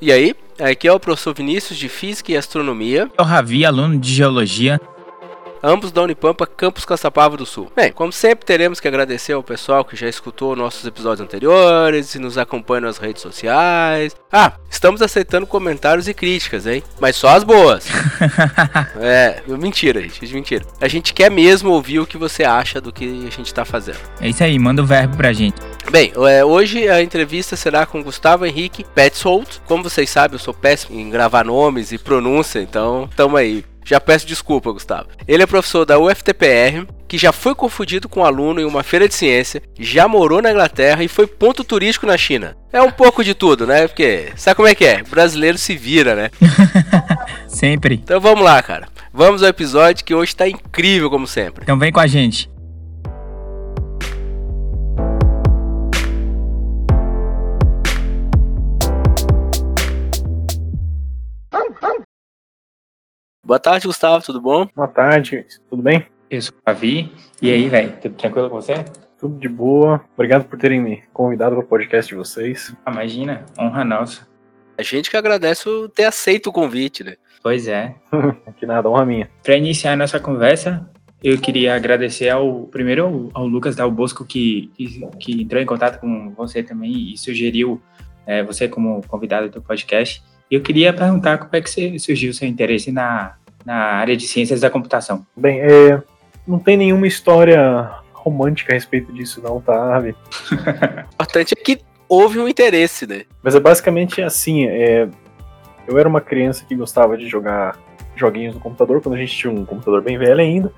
E aí, aqui é o professor Vinícius de Física e Astronomia. O Ravi, aluno de Geologia ambos da Unipampa, Campus Caçapava do Sul. Bem, como sempre, teremos que agradecer ao pessoal que já escutou nossos episódios anteriores e nos acompanha nas redes sociais. Ah, estamos aceitando comentários e críticas, hein? Mas só as boas. é, mentira, gente, mentira. A gente quer mesmo ouvir o que você acha do que a gente está fazendo. É isso aí, manda o verbo pra gente. Bem, é, hoje a entrevista será com Gustavo Henrique Petzold. Como vocês sabem, eu sou péssimo em gravar nomes e pronúncia, então tamo aí. Já peço desculpa, Gustavo. Ele é professor da UFTPR, que já foi confundido com um aluno em uma feira de ciência, já morou na Inglaterra e foi ponto turístico na China. É um pouco de tudo, né? Porque sabe como é que é? Brasileiro se vira, né? sempre. Então vamos lá, cara. Vamos ao episódio que hoje tá incrível, como sempre. Então vem com a gente. Boa tarde, Gustavo, tudo bom? Boa tarde, tudo bem? Eu sou o Avi. E aí, velho, tudo tranquilo com você? Tudo de boa. Obrigado por terem me convidado para o podcast de vocês. Ah, imagina, honra nossa. A gente que agradece ter aceito o convite, né? Pois é. que nada, honra minha. Para iniciar a nossa conversa, eu queria agradecer ao primeiro ao, ao Lucas Dal Bosco que, que, que, entrou em contato com você também e sugeriu é, você como convidado do podcast. Eu queria perguntar como é que surgiu o seu interesse na, na área de ciências da computação. Bem, é, não tem nenhuma história romântica a respeito disso, não, tá, O importante é que houve um interesse, né? Mas é basicamente assim, é, eu era uma criança que gostava de jogar joguinhos no computador, quando a gente tinha um computador bem velho ainda.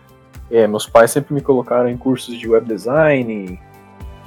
É, meus pais sempre me colocaram em cursos de web design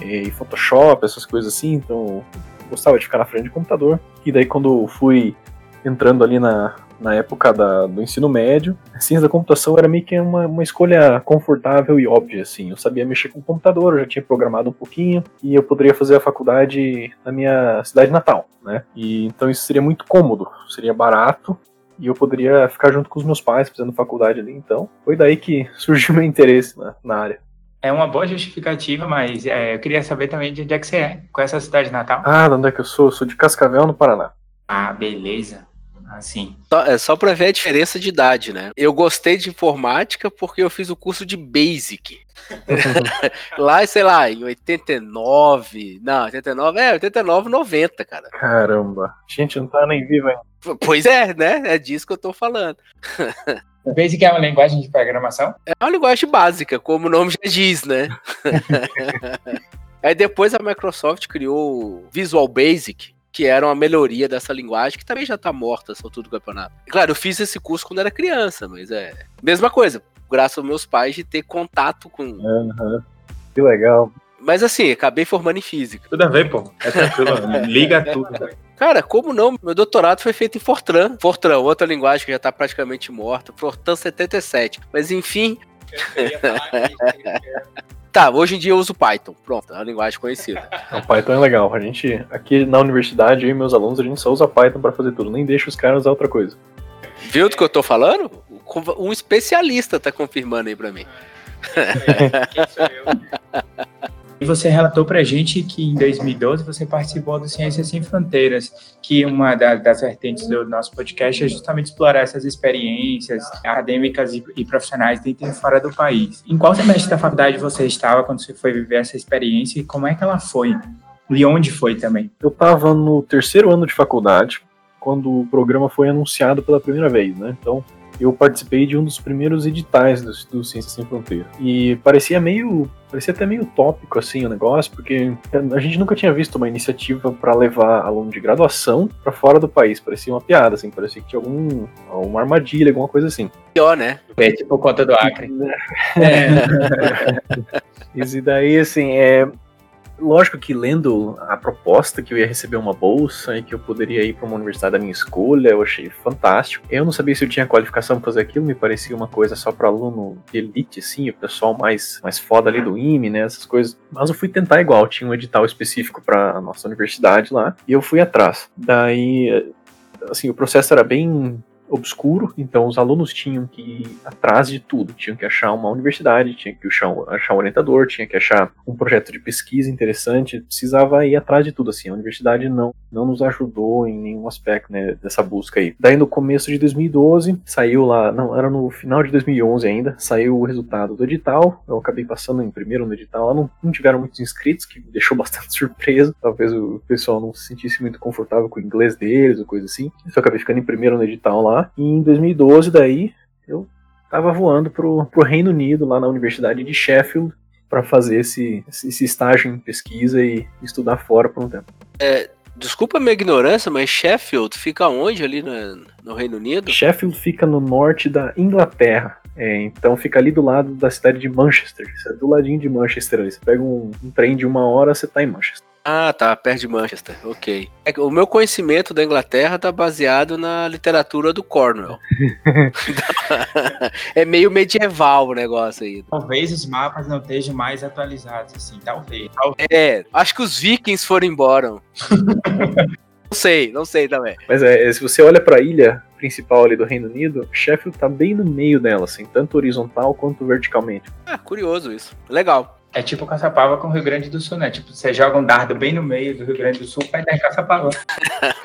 e Photoshop, essas coisas assim, então gostava de ficar na frente do computador. E daí quando fui entrando ali na, na época da, do ensino médio, a ciência da computação era meio que uma, uma escolha confortável e óbvia, assim. Eu sabia mexer com o computador, eu já tinha programado um pouquinho, e eu poderia fazer a faculdade na minha cidade natal, né? E então isso seria muito cômodo, seria barato, e eu poderia ficar junto com os meus pais fazendo faculdade ali, então foi daí que surgiu meu interesse na, na área. É uma boa justificativa, mas é, eu queria saber também de onde é que você é. Qual é essa cidade natal? Ah, de onde é que eu sou? Eu sou de Cascavel, no Paraná. Ah, beleza. Assim. Só, é só pra ver a diferença de idade, né? Eu gostei de informática porque eu fiz o curso de Basic. lá, sei lá, em 89. Não, 89, é, 89, 90, cara. Caramba. Gente, não tá nem vivo ainda. Pois é, né? É disso que eu tô falando. Basic é uma linguagem de programação? É uma linguagem básica, como o nome já diz, né? Aí depois a Microsoft criou o Visual Basic, que era uma melhoria dessa linguagem, que também já tá morta essa altura do campeonato. Claro, eu fiz esse curso quando era criança, mas é. Mesma coisa, graças aos meus pais de ter contato com. Uhum. Que legal. Mas assim, acabei formando em física. Tudo a ver, pô. É tranquilo, liga tudo. Cara, como não? Meu doutorado foi feito em Fortran. Fortran, outra linguagem que já tá praticamente morta. Fortran 77. Mas enfim. tá, hoje em dia eu uso Python. Pronto, é uma linguagem conhecida. O Python é legal. A gente, aqui na universidade, eu e meus alunos, a gente só usa Python para fazer tudo. Nem deixa os caras usar outra coisa. Viu do que eu tô falando? Um especialista tá confirmando aí pra mim. Quem sou eu? E você relatou para a gente que em 2012 você participou do Ciências Sem Fronteiras, que uma das vertentes do nosso podcast é justamente explorar essas experiências acadêmicas e, profissionais dentro e fora do país. Em qual semestre da faculdade você estava quando você foi viver essa experiência e como é que ela foi? E onde foi também? Eu estava no terceiro ano de faculdade, quando o programa foi anunciado pela primeira vez, né? Então, eu participei de um dos primeiros editais do, do Ciências Sem Fronteira. E parecia meio. parecia até meio utópico assim o negócio, porque a gente nunca tinha visto uma iniciativa para levar aluno de graduação para fora do país. Parecia uma piada, assim, parecia que tinha algum, uma armadilha, alguma coisa assim. Pior, né? É tipo conta do Acre. É. e daí, assim, é, lógico que lendo a proposta que eu ia receber uma bolsa e que eu poderia ir para uma universidade da minha escolha, eu achei fantástico. Eu não sabia se eu tinha qualificação para fazer aquilo, me parecia uma coisa só para aluno de elite, assim, o pessoal mais, mais foda ali do IME, né, essas coisas. Mas eu fui tentar igual, tinha um edital específico para nossa universidade lá, e eu fui atrás. Daí, assim, o processo era bem obscuro, então os alunos tinham que ir atrás de tudo, tinham que achar uma universidade, tinham que achar um, orientador, tinha que achar um projeto de pesquisa interessante, precisava ir atrás de tudo assim. A universidade não não nos ajudou em nenhum aspecto né, dessa busca aí. Daí no começo de 2012 saiu lá, não, era no final de 2011 ainda, saiu o resultado do edital. Eu acabei passando em primeiro no edital, lá não, não tiveram muitos inscritos, que me deixou bastante surpreso. Talvez o pessoal não se sentisse muito confortável com o inglês deles ou coisa assim. Eu acabei ficando em primeiro no edital lá. E em 2012 daí eu tava voando pro, pro Reino Unido, lá na Universidade de Sheffield, para fazer esse, esse estágio em pesquisa e estudar fora por um tempo. É, desculpa a minha ignorância, mas Sheffield fica onde ali no, no Reino Unido? Sheffield fica no norte da Inglaterra. É, então fica ali do lado da cidade de Manchester. É do ladinho de Manchester ali. Você pega um, um trem de uma hora, você tá em Manchester. Ah, tá, perto de Manchester, ok. É o meu conhecimento da Inglaterra tá baseado na literatura do Cornwell. é meio medieval o negócio aí. Talvez os mapas não estejam mais atualizados, assim, talvez. talvez. É, acho que os vikings foram embora. não sei, não sei também. Mas é, se você olha para a ilha principal ali do Reino Unido, Sheffield tá bem no meio dela, assim, tanto horizontal quanto verticalmente. Ah, curioso isso. Legal. É tipo Caçapava com o Rio Grande do Sul, né? Tipo, você joga um dardo bem no meio do Rio Grande do Sul, vai dar em Caçapava.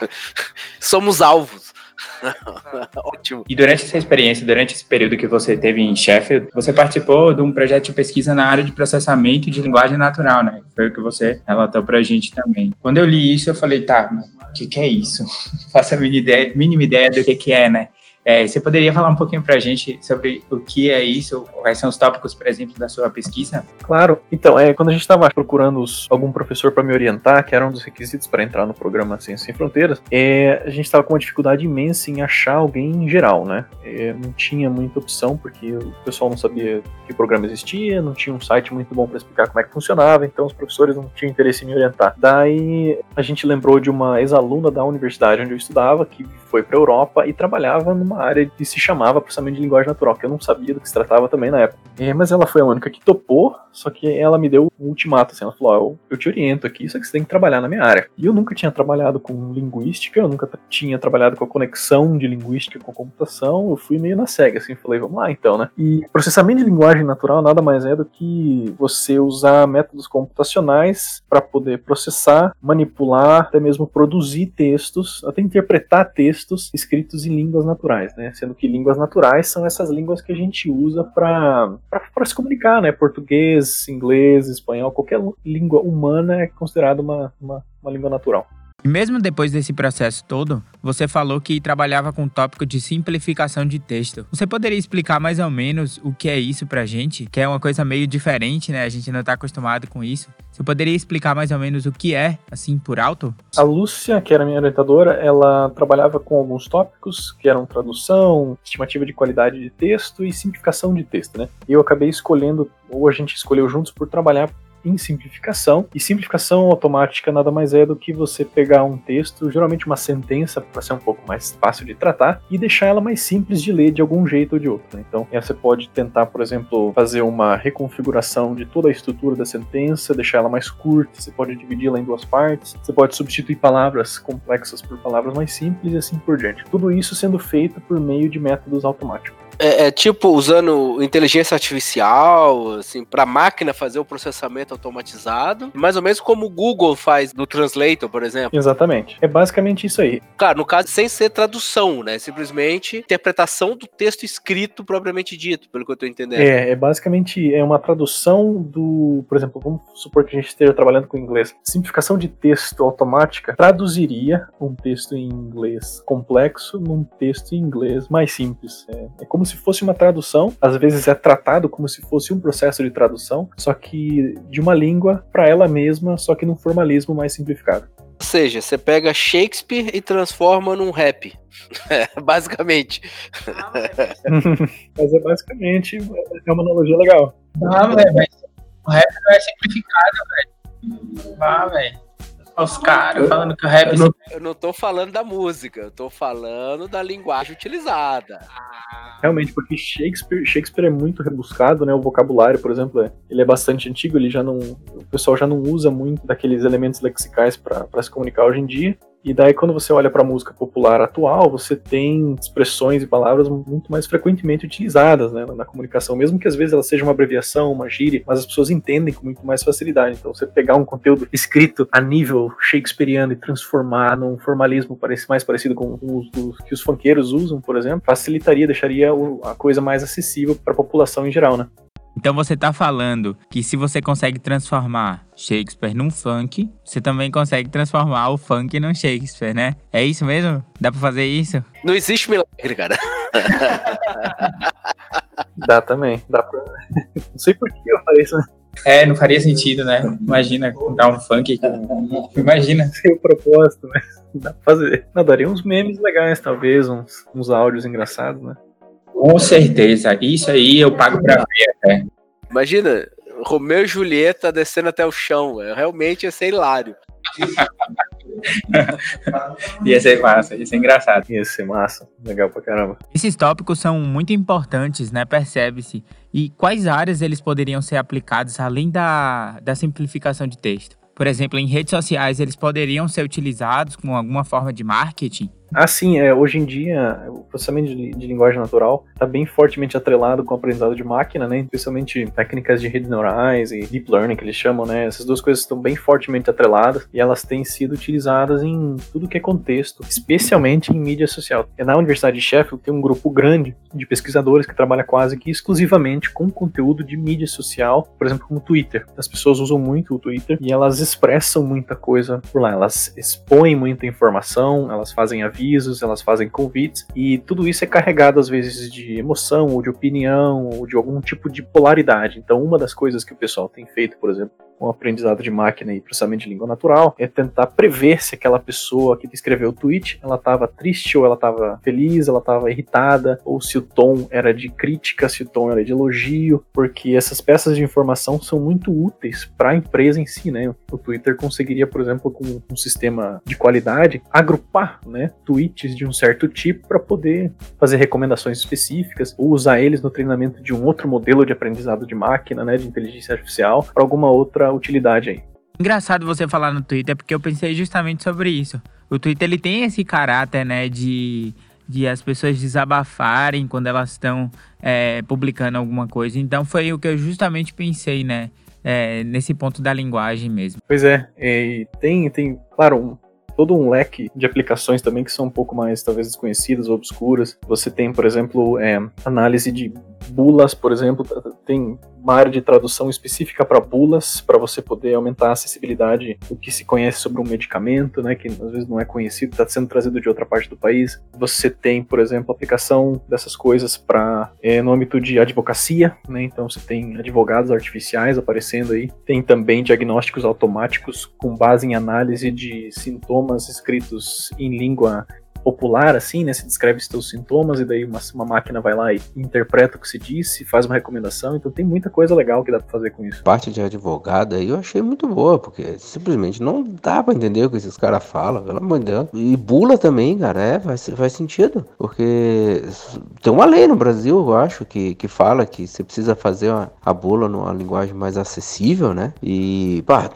Somos alvos. Ótimo. E durante essa experiência, durante esse período que você teve em Sheffield, você participou de um projeto de pesquisa na área de processamento de linguagem natural, né? Foi o que você relatou pra gente também. Quando eu li isso, eu falei, tá, o que, que é isso? Faça a mínima ideia, mínima ideia do que, que é, né? É, você poderia falar um pouquinho para a gente sobre o que é isso, quais são os tópicos, por exemplo, da sua pesquisa? Claro. Então, é, quando a gente estava procurando os, algum professor para me orientar, que era um dos requisitos para entrar no programa Ciência Sem Fronteiras, é, a gente estava com uma dificuldade imensa em achar alguém em geral, né? É, não tinha muita opção, porque o pessoal não sabia que programa existia, não tinha um site muito bom para explicar como é que funcionava, então os professores não tinham interesse em me orientar. Daí a gente lembrou de uma ex-aluna da universidade onde eu estudava, que foi para a Europa e trabalhava numa uma área que se chamava processamento de linguagem natural, que eu não sabia do que se tratava também na época. É, mas ela foi a única que topou, só que ela me deu um ultimato, assim, ela falou, oh, eu, te oriento aqui, só que você tem que trabalhar na minha área. E eu nunca tinha trabalhado com linguística, eu nunca tinha trabalhado com a conexão de linguística com computação, eu fui meio na cega, assim, falei, vamos lá então, né? E processamento de linguagem natural nada mais é do que você usar métodos computacionais para poder processar, manipular, até mesmo produzir textos, até interpretar textos escritos em línguas naturais naturais, né? Sendo que línguas naturais são essas línguas que a gente usa para se comunicar, né? Português, inglês, espanhol, qualquer língua humana é considerada uma, uma, uma língua natural. E mesmo depois desse processo todo, você falou que trabalhava com o tópico de simplificação de texto. Você poderia explicar mais ou menos o que é isso pra gente? Que é uma coisa meio diferente, né? A gente não tá acostumado com isso. Você poderia explicar mais ou menos o que é, assim, por alto? A Lúcia, que era minha orientadora, ela trabalhava com alguns tópicos que eram tradução, estimativa de qualidade de texto e simplificação de texto, né? E eu acabei escolhendo, ou a gente escolheu juntos por trabalhar em simplificação. E simplificação automática nada mais é do que você pegar um texto, geralmente uma sentença, para ser um pouco mais fácil de tratar, e deixar ela mais simples de ler de algum jeito ou de outro. Né? Então, você pode tentar, por exemplo, fazer uma reconfiguração de toda a estrutura da sentença, deixar ela mais curta, você pode dividi-la em duas partes, você pode substituir palavras complexas por palavras mais simples e assim por diante. Tudo isso sendo feito por meio de métodos automáticos. É, é, tipo usando inteligência artificial, assim, para máquina fazer o processamento automatizado, mais ou menos como o Google faz no Translator, por exemplo. Exatamente. É basicamente isso aí. Claro, no caso sem ser tradução, né? Simplesmente interpretação do texto escrito propriamente dito, pelo que eu tô entendendo. É, é basicamente é uma tradução do, por exemplo, vamos supor que a gente esteja trabalhando com inglês. Simplificação de texto automática traduziria um texto em inglês complexo num texto em inglês mais simples. É, é como como se fosse uma tradução, às vezes é tratado como se fosse um processo de tradução, só que de uma língua para ela mesma, só que num formalismo mais simplificado. Ou seja, você pega Shakespeare e transforma num rap. basicamente. mas é basicamente é uma analogia legal. Ah, velho, o rap não é simplificado, velho. Ah, velho. Os caras falando que o rap. Eu não, eu não tô falando da música, eu tô falando da linguagem utilizada. Realmente, porque Shakespeare, Shakespeare é muito rebuscado, né? O vocabulário, por exemplo, é, ele é bastante antigo, ele já não. O pessoal já não usa muito daqueles elementos lexicais para se comunicar hoje em dia. E daí, quando você olha para a música popular atual, você tem expressões e palavras muito mais frequentemente utilizadas né, na comunicação, mesmo que às vezes ela seja uma abreviação, uma gíria, mas as pessoas entendem com muito mais facilidade. Então, você pegar um conteúdo escrito a nível shakespeariano e transformar num formalismo mais parecido com os que os funkeiros usam, por exemplo, facilitaria, deixaria a coisa mais acessível para a população em geral, né? Então você tá falando que se você consegue transformar Shakespeare num funk, você também consegue transformar o funk num Shakespeare, né? É isso mesmo? Dá pra fazer isso? Não existe milagre, cara. Dá também. Dá pra... Não sei por que eu falei isso, né? É, não faria sentido, né? Imagina cantar um funk. Imagina. Sem o propósito, né? Dá pra fazer. Não, daria uns memes legais, talvez, uns, uns áudios engraçados, né? Com certeza. Isso aí eu pago pra ver até. Imagina, Romeu e Julieta descendo até o chão. Realmente ia ser hilário. ia ser massa, ia ser engraçado. Ia ser massa. Legal pra caramba. Esses tópicos são muito importantes, né? Percebe-se. E quais áreas eles poderiam ser aplicados além da, da simplificação de texto? Por exemplo, em redes sociais, eles poderiam ser utilizados como alguma forma de marketing? Assim, é, hoje em dia, o processamento de, de linguagem natural está bem fortemente atrelado com o aprendizado de máquina, né? Especialmente técnicas de redes neurais e deep learning, que eles chamam, né? Essas duas coisas estão bem fortemente atreladas e elas têm sido utilizadas em tudo que é contexto, especialmente em mídia social. Na Universidade de Sheffield tem um grupo grande de pesquisadores que trabalha quase que exclusivamente com conteúdo de mídia social, por exemplo, como o Twitter. As pessoas usam muito o Twitter e elas expressam muita coisa por lá. Elas expõem muita informação, elas fazem avisos avisos, elas fazem convites, e tudo isso é carregado às vezes de emoção, ou de opinião, ou de algum tipo de polaridade. Então, uma das coisas que o pessoal tem feito, por exemplo, com aprendizado de máquina e processamento de língua natural, é tentar prever se aquela pessoa que escreveu o tweet, ela estava triste ou ela estava feliz, ela estava irritada, ou se o tom era de crítica, se o tom era de elogio, porque essas peças de informação são muito úteis para a empresa em si, né? O Twitter conseguiria, por exemplo, com um sistema de qualidade, agrupar, né, tweets de um certo tipo para poder fazer recomendações específicas ou usar eles no treinamento de um outro modelo de aprendizado de máquina, né, de inteligência artificial, para alguma outra outra utilidade aí. Engraçado você falar no Twitter, porque eu pensei justamente sobre isso. O Twitter ele tem esse caráter, né, de, de as pessoas desabafarem quando elas estão é, publicando alguma coisa. Então foi o que eu justamente pensei, né, é, nesse ponto da linguagem mesmo. Pois é, e tem, tem, claro, um, todo um leque de aplicações também que são um pouco mais, talvez, desconhecidas ou obscuras. Você tem, por exemplo, é, análise de bulas, por exemplo, tem uma área de tradução específica para bulas, para você poder aumentar a acessibilidade do que se conhece sobre um medicamento, né, que às vezes não é conhecido, está sendo trazido de outra parte do país. Você tem, por exemplo, aplicação dessas coisas para é, no âmbito de advocacia, né, então você tem advogados artificiais aparecendo aí. Tem também diagnósticos automáticos com base em análise de sintomas escritos em língua popular, assim, né? Se descreve os teus sintomas e daí uma, uma máquina vai lá e interpreta o que se disse, faz uma recomendação. Então tem muita coisa legal que dá pra fazer com isso. Parte de advogado aí eu achei muito boa, porque simplesmente não dá pra entender o que esses caras falam, pelo amor de Deus. E bula também, cara, é, faz, faz sentido. Porque tem uma lei no Brasil, eu acho, que, que fala que você precisa fazer uma, a bula numa linguagem mais acessível, né? E, pá,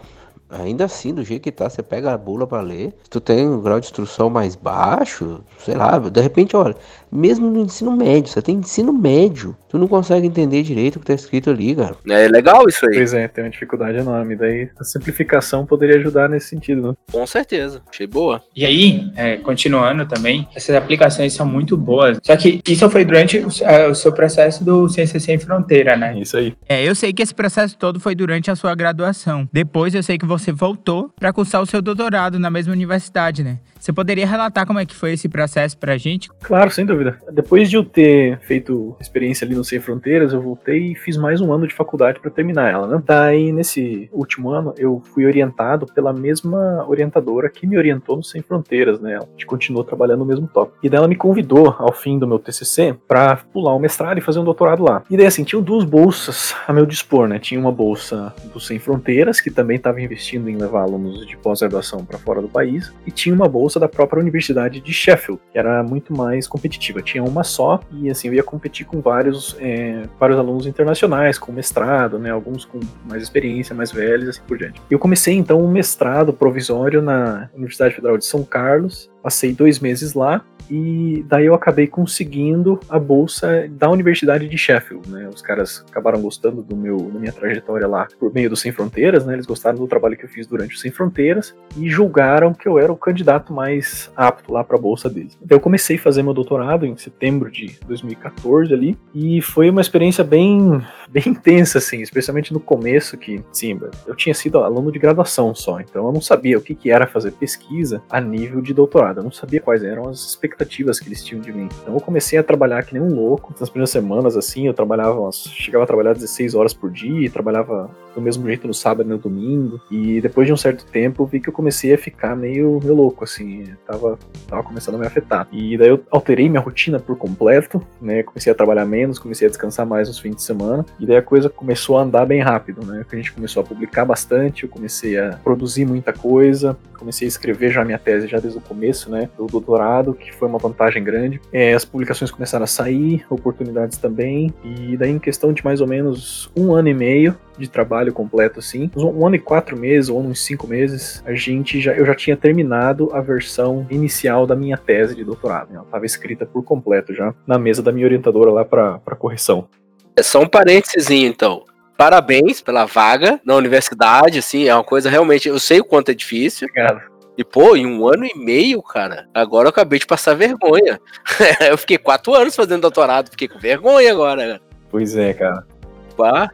Ainda assim, do jeito que tá, você pega a bula para ler. Se tu tem um grau de instrução mais baixo, sei lá, de repente, olha, mesmo no ensino médio, você tem ensino médio, tu não consegue entender direito o que tá escrito ali, cara. É legal isso aí. Pois é, tem uma dificuldade enorme. Daí a simplificação poderia ajudar nesse sentido, né? Com certeza, achei boa. E aí, é, continuando também, essas aplicações são muito boas. Só que isso foi durante o, o seu processo do Ciência Sem Fronteira, né? Isso aí. É, eu sei que esse processo todo foi durante a sua graduação. Depois eu sei que você você voltou para cursar o seu doutorado na mesma universidade, né? Você poderia relatar como é que foi esse processo pra gente? Claro, sem dúvida. Depois de eu ter feito experiência ali no Sem Fronteiras, eu voltei e fiz mais um ano de faculdade para terminar ela, né? Daí, nesse último ano, eu fui orientado pela mesma orientadora que me orientou no Sem Fronteiras, né? A gente continuou trabalhando no mesmo tópico. E daí ela me convidou, ao fim do meu TCC, para pular o mestrado e fazer um doutorado lá. E daí, assim, tinham duas bolsas a meu dispor, né? Tinha uma bolsa do Sem Fronteiras, que também estava investindo em levar alunos de pós-graduação para fora do país, e tinha uma bolsa bolsa da própria Universidade de Sheffield, que era muito mais competitiva tinha uma só e assim eu ia competir com vários, é, vários alunos internacionais, com mestrado, né, alguns com mais experiência, mais velhos, assim por diante. Eu comecei então um mestrado provisório na Universidade Federal de São Carlos, passei dois meses lá e daí eu acabei conseguindo a bolsa da Universidade de Sheffield, né? Os caras acabaram gostando do meu, da minha trajetória lá por meio do Sem Fronteiras, né? Eles gostaram do trabalho que eu fiz durante o Sem Fronteiras e julgaram que eu era o candidato mais apto lá para a bolsa deles. Então eu comecei a fazer meu doutorado em setembro de 2014 ali e foi uma experiência bem bem intensa assim, especialmente no começo que, sim, eu tinha sido aluno de graduação só, então eu não sabia o que que era fazer pesquisa a nível de doutorado, eu não sabia quais eram as expectativas que eles tinham de mim. Então eu comecei a trabalhar que nem um louco. Nas primeiras semanas, assim, eu trabalhava, chegava a trabalhar 16 horas por dia, trabalhava do mesmo jeito no sábado e no domingo. E depois de um certo tempo, vi que eu comecei a ficar meio, meio louco, assim, tava, tava começando a me afetar. E daí eu alterei minha rotina por completo, né? Comecei a trabalhar menos, comecei a descansar mais nos fins de semana. E daí a coisa começou a andar bem rápido, né? A gente começou a publicar bastante, eu comecei a produzir muita coisa, comecei a escrever já minha tese já desde o começo, né? Do doutorado, que foi uma vantagem grande. É, as publicações começaram a sair, oportunidades também, e daí em questão de mais ou menos um ano e meio de trabalho completo, assim, um ano e quatro meses, ou uns cinco meses, a gente já, eu já tinha terminado a versão inicial da minha tese de doutorado. Né? Ela estava escrita por completo já na mesa da minha orientadora lá para correção. É só um parênteses, então parabéns pela vaga na universidade, assim, é uma coisa realmente, eu sei o quanto é difícil. Obrigado. E, pô, em um ano e meio, cara, agora eu acabei de passar vergonha. eu fiquei quatro anos fazendo doutorado, fiquei com vergonha agora. Pois é, cara.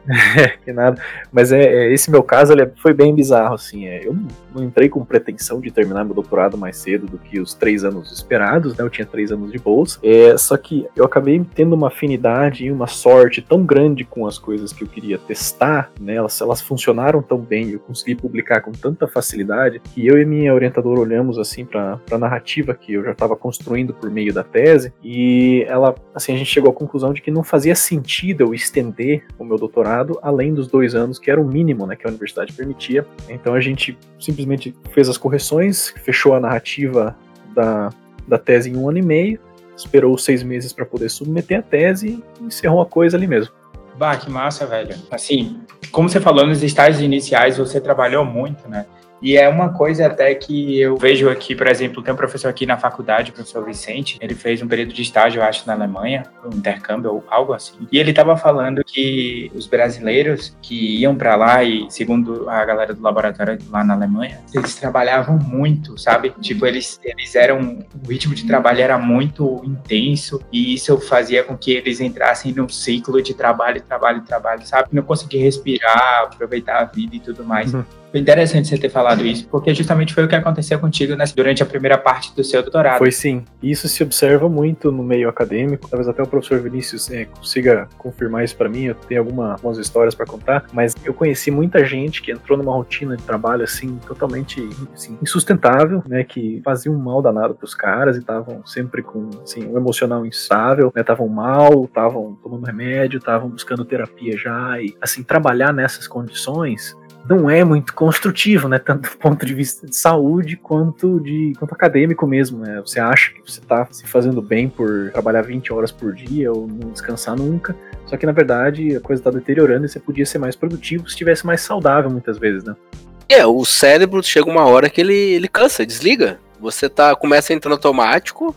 Que nada. Mas é, é, esse meu caso ele foi bem bizarro, assim. É, eu não não entrei com pretensão de terminar meu doutorado mais cedo do que os três anos esperados, né? Eu tinha três anos de bolsa. É, só que eu acabei tendo uma afinidade e uma sorte tão grande com as coisas que eu queria testar, né? Elas, elas funcionaram tão bem, eu consegui publicar com tanta facilidade que eu e minha orientadora olhamos assim para a narrativa que eu já estava construindo por meio da tese e ela, assim, a gente chegou à conclusão de que não fazia sentido eu estender o meu doutorado além dos dois anos, que era o mínimo, né? Que a universidade permitia. Então a gente simplesmente fez as correções, fechou a narrativa da, da tese em um ano e meio, esperou seis meses para poder submeter a tese e encerrou a coisa ali mesmo. Bah, que massa, velho. Assim, como você falou nos estágios iniciais, você trabalhou muito, né? E é uma coisa até que eu vejo aqui, por exemplo, tem um professor aqui na faculdade, o professor Vicente, ele fez um período de estágio, eu acho, na Alemanha, um intercâmbio ou algo assim. E ele estava falando que os brasileiros que iam para lá e, segundo a galera do laboratório lá na Alemanha, eles trabalhavam muito, sabe? Tipo, eles, eles eram. O ritmo de trabalho era muito intenso e isso fazia com que eles entrassem num ciclo de trabalho, trabalho, trabalho, sabe? Não conseguir respirar, aproveitar a vida e tudo mais. Uhum. Foi interessante você ter falado isso, porque justamente foi o que aconteceu contigo durante a primeira parte do seu doutorado. Foi sim. Isso se observa muito no meio acadêmico. Talvez até o professor Vinícius é, consiga confirmar isso para mim. Eu tenho alguma, algumas histórias para contar, mas eu conheci muita gente que entrou numa rotina de trabalho assim totalmente assim, insustentável, né, que fazia um mal danado para os caras e estavam sempre com assim, um emocional instável, né, estavam mal, estavam tomando remédio, estavam buscando terapia já e assim trabalhar nessas condições não é muito construtivo, né? Tanto do ponto de vista de saúde quanto de quanto acadêmico mesmo, né? Você acha que você está se fazendo bem por trabalhar 20 horas por dia ou não descansar nunca. Só que na verdade a coisa está deteriorando e você podia ser mais produtivo se estivesse mais saudável muitas vezes, né? É, o cérebro chega uma hora que ele, ele cansa, desliga. Você tá começa a entrar no automático,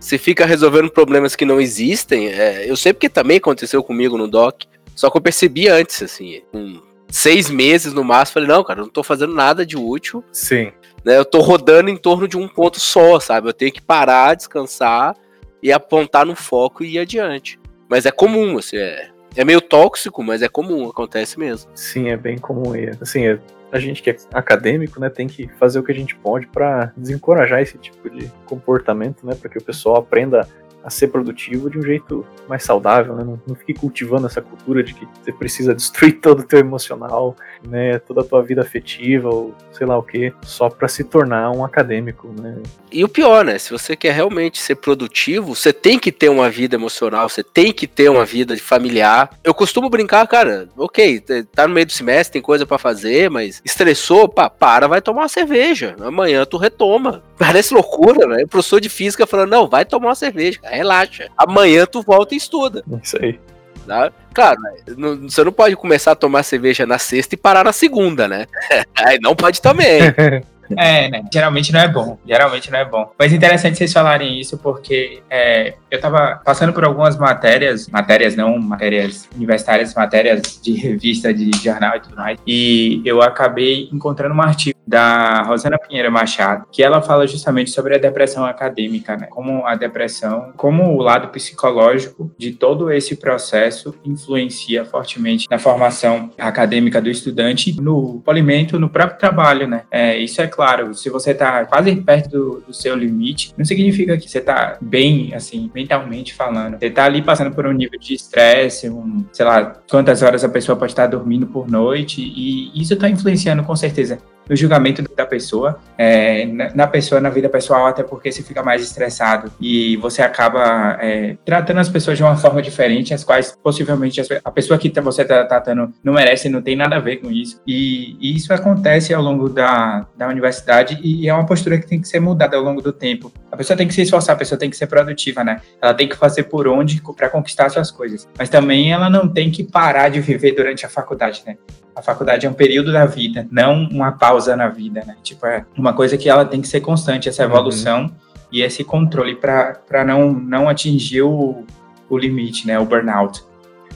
você fica resolvendo problemas que não existem. É, eu sei porque também aconteceu comigo no doc. Só que eu percebi antes, assim, com seis meses no máximo. Falei, não, cara, eu não tô fazendo nada de útil. Sim. Né, eu tô rodando em torno de um ponto só, sabe? Eu tenho que parar, descansar e apontar no foco e ir adiante. Mas é comum, assim, é, é meio tóxico, mas é comum, acontece mesmo. Sim, é bem comum. E, assim, é, a gente que é acadêmico, né, tem que fazer o que a gente pode para desencorajar esse tipo de comportamento, né, para que o pessoal aprenda a ser produtivo de um jeito mais saudável, né? Não, não fique cultivando essa cultura de que você precisa destruir todo o teu emocional, né? Toda a tua vida afetiva ou sei lá o que, só para se tornar um acadêmico, né? E o pior, né? Se você quer realmente ser produtivo, você tem que ter uma vida emocional, você tem que ter uma vida familiar. Eu costumo brincar, cara, ok, tá no meio do semestre, tem coisa para fazer, mas estressou, pá, para, vai tomar uma cerveja. Amanhã tu retoma. Parece loucura, né? O professor de física falando, não, vai tomar uma cerveja, cara, relaxa. Amanhã tu volta e estuda. Isso aí. Né? Claro, né? Não- você não pode começar a tomar cerveja na sexta e parar na segunda, né? Aí não pode também. É, né? Geralmente não é bom. Geralmente não é bom. Mas é interessante vocês falarem isso porque é, eu tava passando por algumas matérias, matérias não, matérias universitárias, matérias de revista, de jornal e tudo mais. E eu acabei encontrando um artigo da Rosana Pinheiro Machado, que ela fala justamente sobre a depressão acadêmica, né? Como a depressão, como o lado psicológico de todo esse processo influencia fortemente na formação acadêmica do estudante, no polimento, no próprio trabalho, né? É, isso é claro, se você tá quase perto do, do seu limite, não significa que você tá bem, assim, mentalmente falando. Você tá ali passando por um nível de estresse, um, sei lá, quantas horas a pessoa pode estar dormindo por noite, e isso tá influenciando com certeza no julgamento da pessoa, é, na, pessoa, na vida pessoal, até porque você fica mais estressado e você acaba é, tratando as pessoas de uma forma diferente, as quais possivelmente a pessoa que tá- você está tratando não merece, não tem nada a ver com isso. E, e isso acontece ao longo da, da universidade e é uma postura que tem que ser mudada ao longo do tempo. A pessoa tem que se esforçar, a pessoa tem que ser produtiva, né? Ela tem que fazer por onde para conquistar suas coisas. Mas também ela não tem que parar de viver durante a faculdade, né? A faculdade é um período da vida, não uma pausa na vida, né? Tipo, é uma coisa que ela tem que ser constante, essa evolução e esse controle para não, não atingir o, o limite, né? O burnout.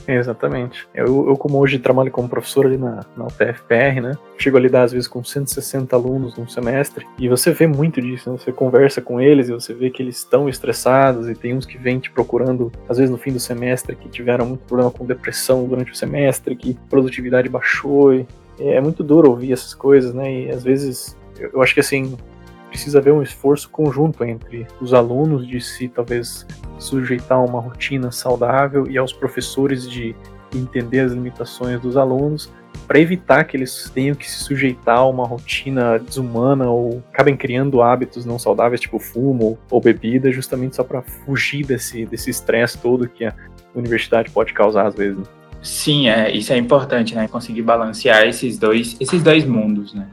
Exatamente. Eu, eu, como hoje trabalho como professor ali na, na UTFPR, né? Chego a lidar às vezes com 160 alunos num semestre e você vê muito disso, né? Você conversa com eles e você vê que eles estão estressados e tem uns que vêm te procurando, às vezes no fim do semestre, que tiveram muito problema com depressão durante o semestre, que produtividade baixou. E é muito duro ouvir essas coisas, né? E às vezes eu, acho que assim precisa haver um esforço conjunto entre os alunos de se talvez sujeitar a uma rotina saudável e aos professores de entender as limitações dos alunos para evitar que eles tenham que se sujeitar a uma rotina desumana ou acabem criando hábitos não saudáveis, tipo fumo ou bebida, justamente só para fugir desse estresse todo que a universidade pode causar às vezes. né? Sim, é, isso é importante, né? Conseguir balancear esses dois, esses dois mundos, né?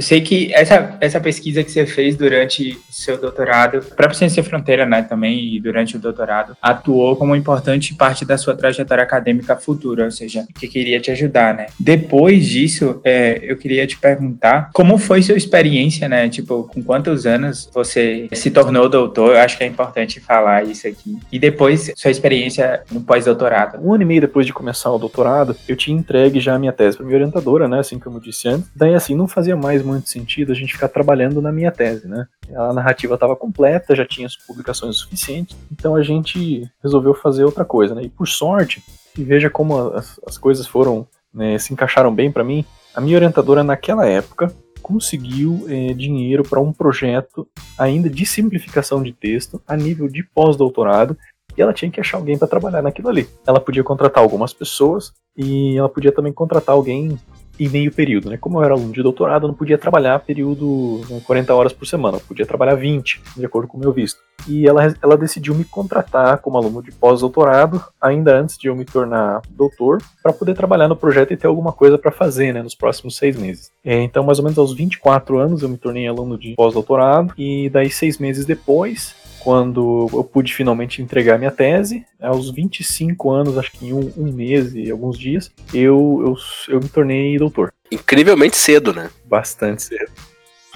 Eu sei que essa, essa pesquisa que você fez durante o seu doutorado, a própria Ciência Fronteira, né, também, e durante o doutorado, atuou como importante parte da sua trajetória acadêmica futura, ou seja, que queria te ajudar, né? Depois disso, é, eu queria te perguntar como foi sua experiência, né? Tipo, com quantos anos você se tornou doutor? Eu acho que é importante falar isso aqui. E depois, sua experiência no pós-doutorado. Um ano e meio depois de começar o doutorado, eu tinha entregue já a minha tese para minha orientadora, né, assim como eu disse antes. Daí, assim, não fazia mais muito sentido a gente ficar trabalhando na minha tese, né? A narrativa estava completa, já tinha as publicações suficientes, então a gente resolveu fazer outra coisa, né? E por sorte, e veja como as, as coisas foram, né, se encaixaram bem para mim, a minha orientadora naquela época conseguiu eh, dinheiro para um projeto ainda de simplificação de texto a nível de pós-doutorado e ela tinha que achar alguém para trabalhar naquilo ali. Ela podia contratar algumas pessoas e ela podia também contratar alguém em meio período, né? Como eu era aluno de doutorado, eu não podia trabalhar período né, 40 horas por semana, eu podia trabalhar 20, de acordo com o meu visto. E ela, ela decidiu me contratar como aluno de pós-doutorado, ainda antes de eu me tornar doutor, para poder trabalhar no projeto e ter alguma coisa para fazer, né, nos próximos seis meses. É, então, mais ou menos aos 24 anos, eu me tornei aluno de pós-doutorado, e daí seis meses depois, quando eu pude finalmente entregar minha tese, aos 25 anos, acho que em um, um mês e alguns dias, eu, eu, eu me tornei doutor. Incrivelmente cedo, né? Bastante cedo.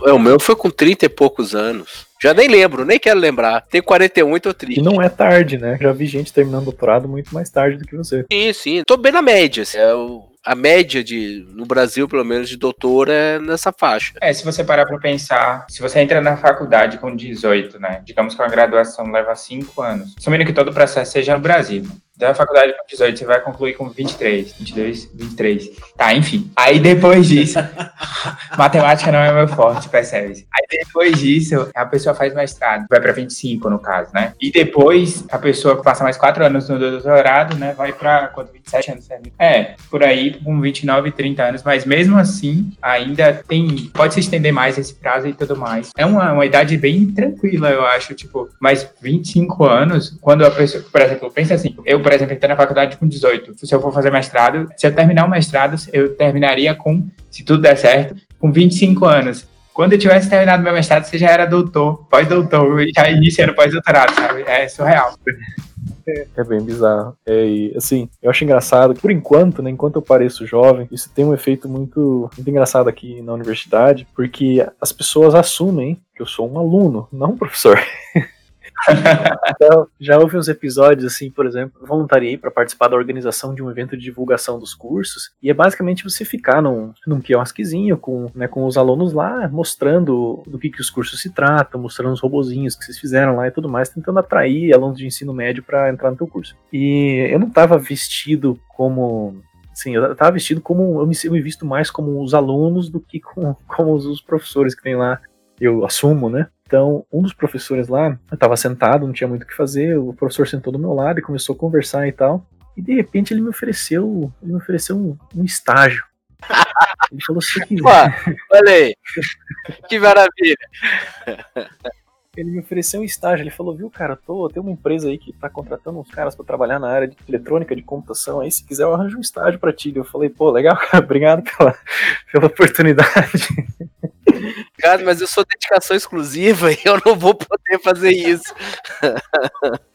É, o meu foi com 30 e poucos anos. Já nem lembro, nem quero lembrar. Tenho 41 e tô triste. E não é tarde, né? Já vi gente terminando doutorado muito mais tarde do que você. Sim, sim. Tô bem na média. assim, é o- a média de, no Brasil, pelo menos, de doutor é nessa faixa. É, se você parar para pensar, se você entra na faculdade com 18, né? Digamos que a graduação leva 5 anos. Assumindo que todo o processo seja no Brasil. da faculdade com 18, você vai concluir com 23, 22, 23. Tá, enfim. Aí depois disso, matemática não é meu forte, percebe? Aí depois disso, a pessoa faz mestrado, vai para 25 no caso, né? E depois a pessoa passa mais 4 anos no doutorado, né? Vai para quanto 27 anos, É, por aí com 29, 30 anos, mas mesmo assim, ainda tem pode se estender mais esse prazo e tudo mais. É uma, uma idade bem tranquila, eu acho, tipo, mas 25 anos, quando a pessoa, por exemplo, pensa assim, eu por exemplo, entrei na faculdade com 18. Se eu for fazer mestrado, se eu terminar o mestrado, eu terminaria com, se tudo der certo, com 25 anos. Quando eu tivesse terminado meu mestrado, você já era doutor, pós-doutor, já iniciando pós-doutorado, sabe? É surreal. É bem bizarro. É, e, assim, eu acho engraçado, por enquanto, né, enquanto eu pareço jovem, isso tem um efeito muito, muito engraçado aqui na universidade, porque as pessoas assumem que eu sou um aluno, não um professor. então, já houve uns episódios, assim, por exemplo, voluntariei para participar da organização de um evento de divulgação dos cursos, e é basicamente você ficar num, num quiosquezinho com, né, com os alunos lá, mostrando do que, que os cursos se tratam, mostrando os robozinhos que vocês fizeram lá e tudo mais, tentando atrair alunos de ensino médio para entrar no teu curso. E eu não estava vestido como Sim, eu tava vestido como. Eu me, eu me visto mais como os alunos do que como, como os professores que tem lá. Eu assumo, né? Então, um dos professores lá, eu estava sentado, não tinha muito o que fazer, o professor sentou do meu lado e começou a conversar e tal. E de repente ele me ofereceu, ele me ofereceu um, um estágio. Ele falou assim que. olha aí. Que maravilha. Ele me ofereceu um estágio. Ele falou: Viu, cara, tô, tem uma empresa aí que tá contratando uns caras para trabalhar na área de eletrônica de computação. Aí, se quiser, eu arranjo um estágio para ti. Eu falei: Pô, legal, cara, obrigado pela, pela oportunidade. Cara, mas eu sou dedicação exclusiva e eu não vou poder fazer isso.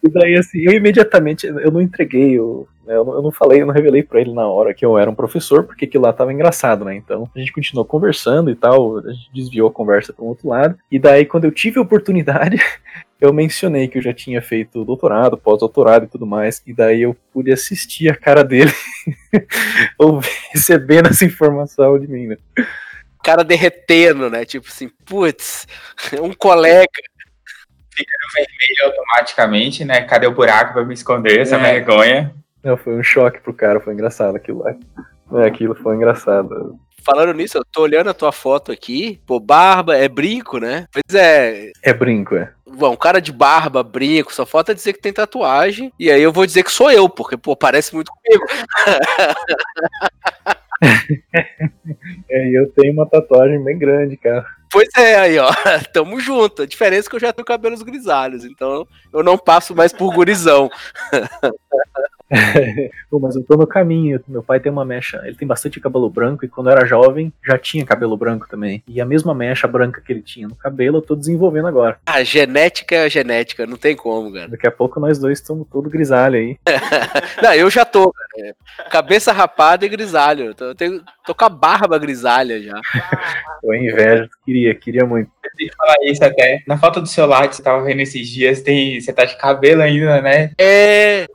e daí, assim, eu imediatamente, eu não entreguei, eu, eu, não, eu não falei, eu não revelei pra ele na hora que eu era um professor, porque aquilo lá tava engraçado, né? Então, a gente continuou conversando e tal, a gente desviou a conversa para um outro lado. E daí, quando eu tive a oportunidade, eu mencionei que eu já tinha feito doutorado, pós-doutorado e tudo mais, e daí eu pude assistir a cara dele recebendo essa informação de mim, né? Cara derretendo, né? Tipo assim, putz, um colega. Fica no vermelho automaticamente, né? Cadê o buraco pra me esconder essa é. vergonha? Não, foi um choque pro cara, foi engraçado aquilo lá. É, aquilo foi engraçado. Falando nisso, eu tô olhando a tua foto aqui. Pô, barba, é brinco, né? Pois é. É brinco, é. Bom, cara de barba, brinco, só falta dizer que tem tatuagem. E aí eu vou dizer que sou eu, porque, pô, parece muito comigo. é, eu tenho uma tatuagem bem grande, cara. Pois é, aí, ó. Tamo junto. A diferença é que eu já tenho cabelos grisalhos, então eu não passo mais por gurizão. Pô, mas eu tô no caminho. Meu pai tem uma mecha, ele tem bastante cabelo branco e quando era jovem já tinha cabelo branco também. E a mesma mecha branca que ele tinha no cabelo eu tô desenvolvendo agora. Ah, genética é genética, não tem como, cara. Daqui a pouco nós dois estamos todo grisalho aí. não, eu já tô, cara. Cabeça rapada e grisalho. Eu tenho, tô com a barba grisalha já. Pô, inveja, queria, queria muito. Eu tenho que falar isso até. Na foto do celular que você tava vendo esses dias, tem, você tá de cabelo ainda, né? É.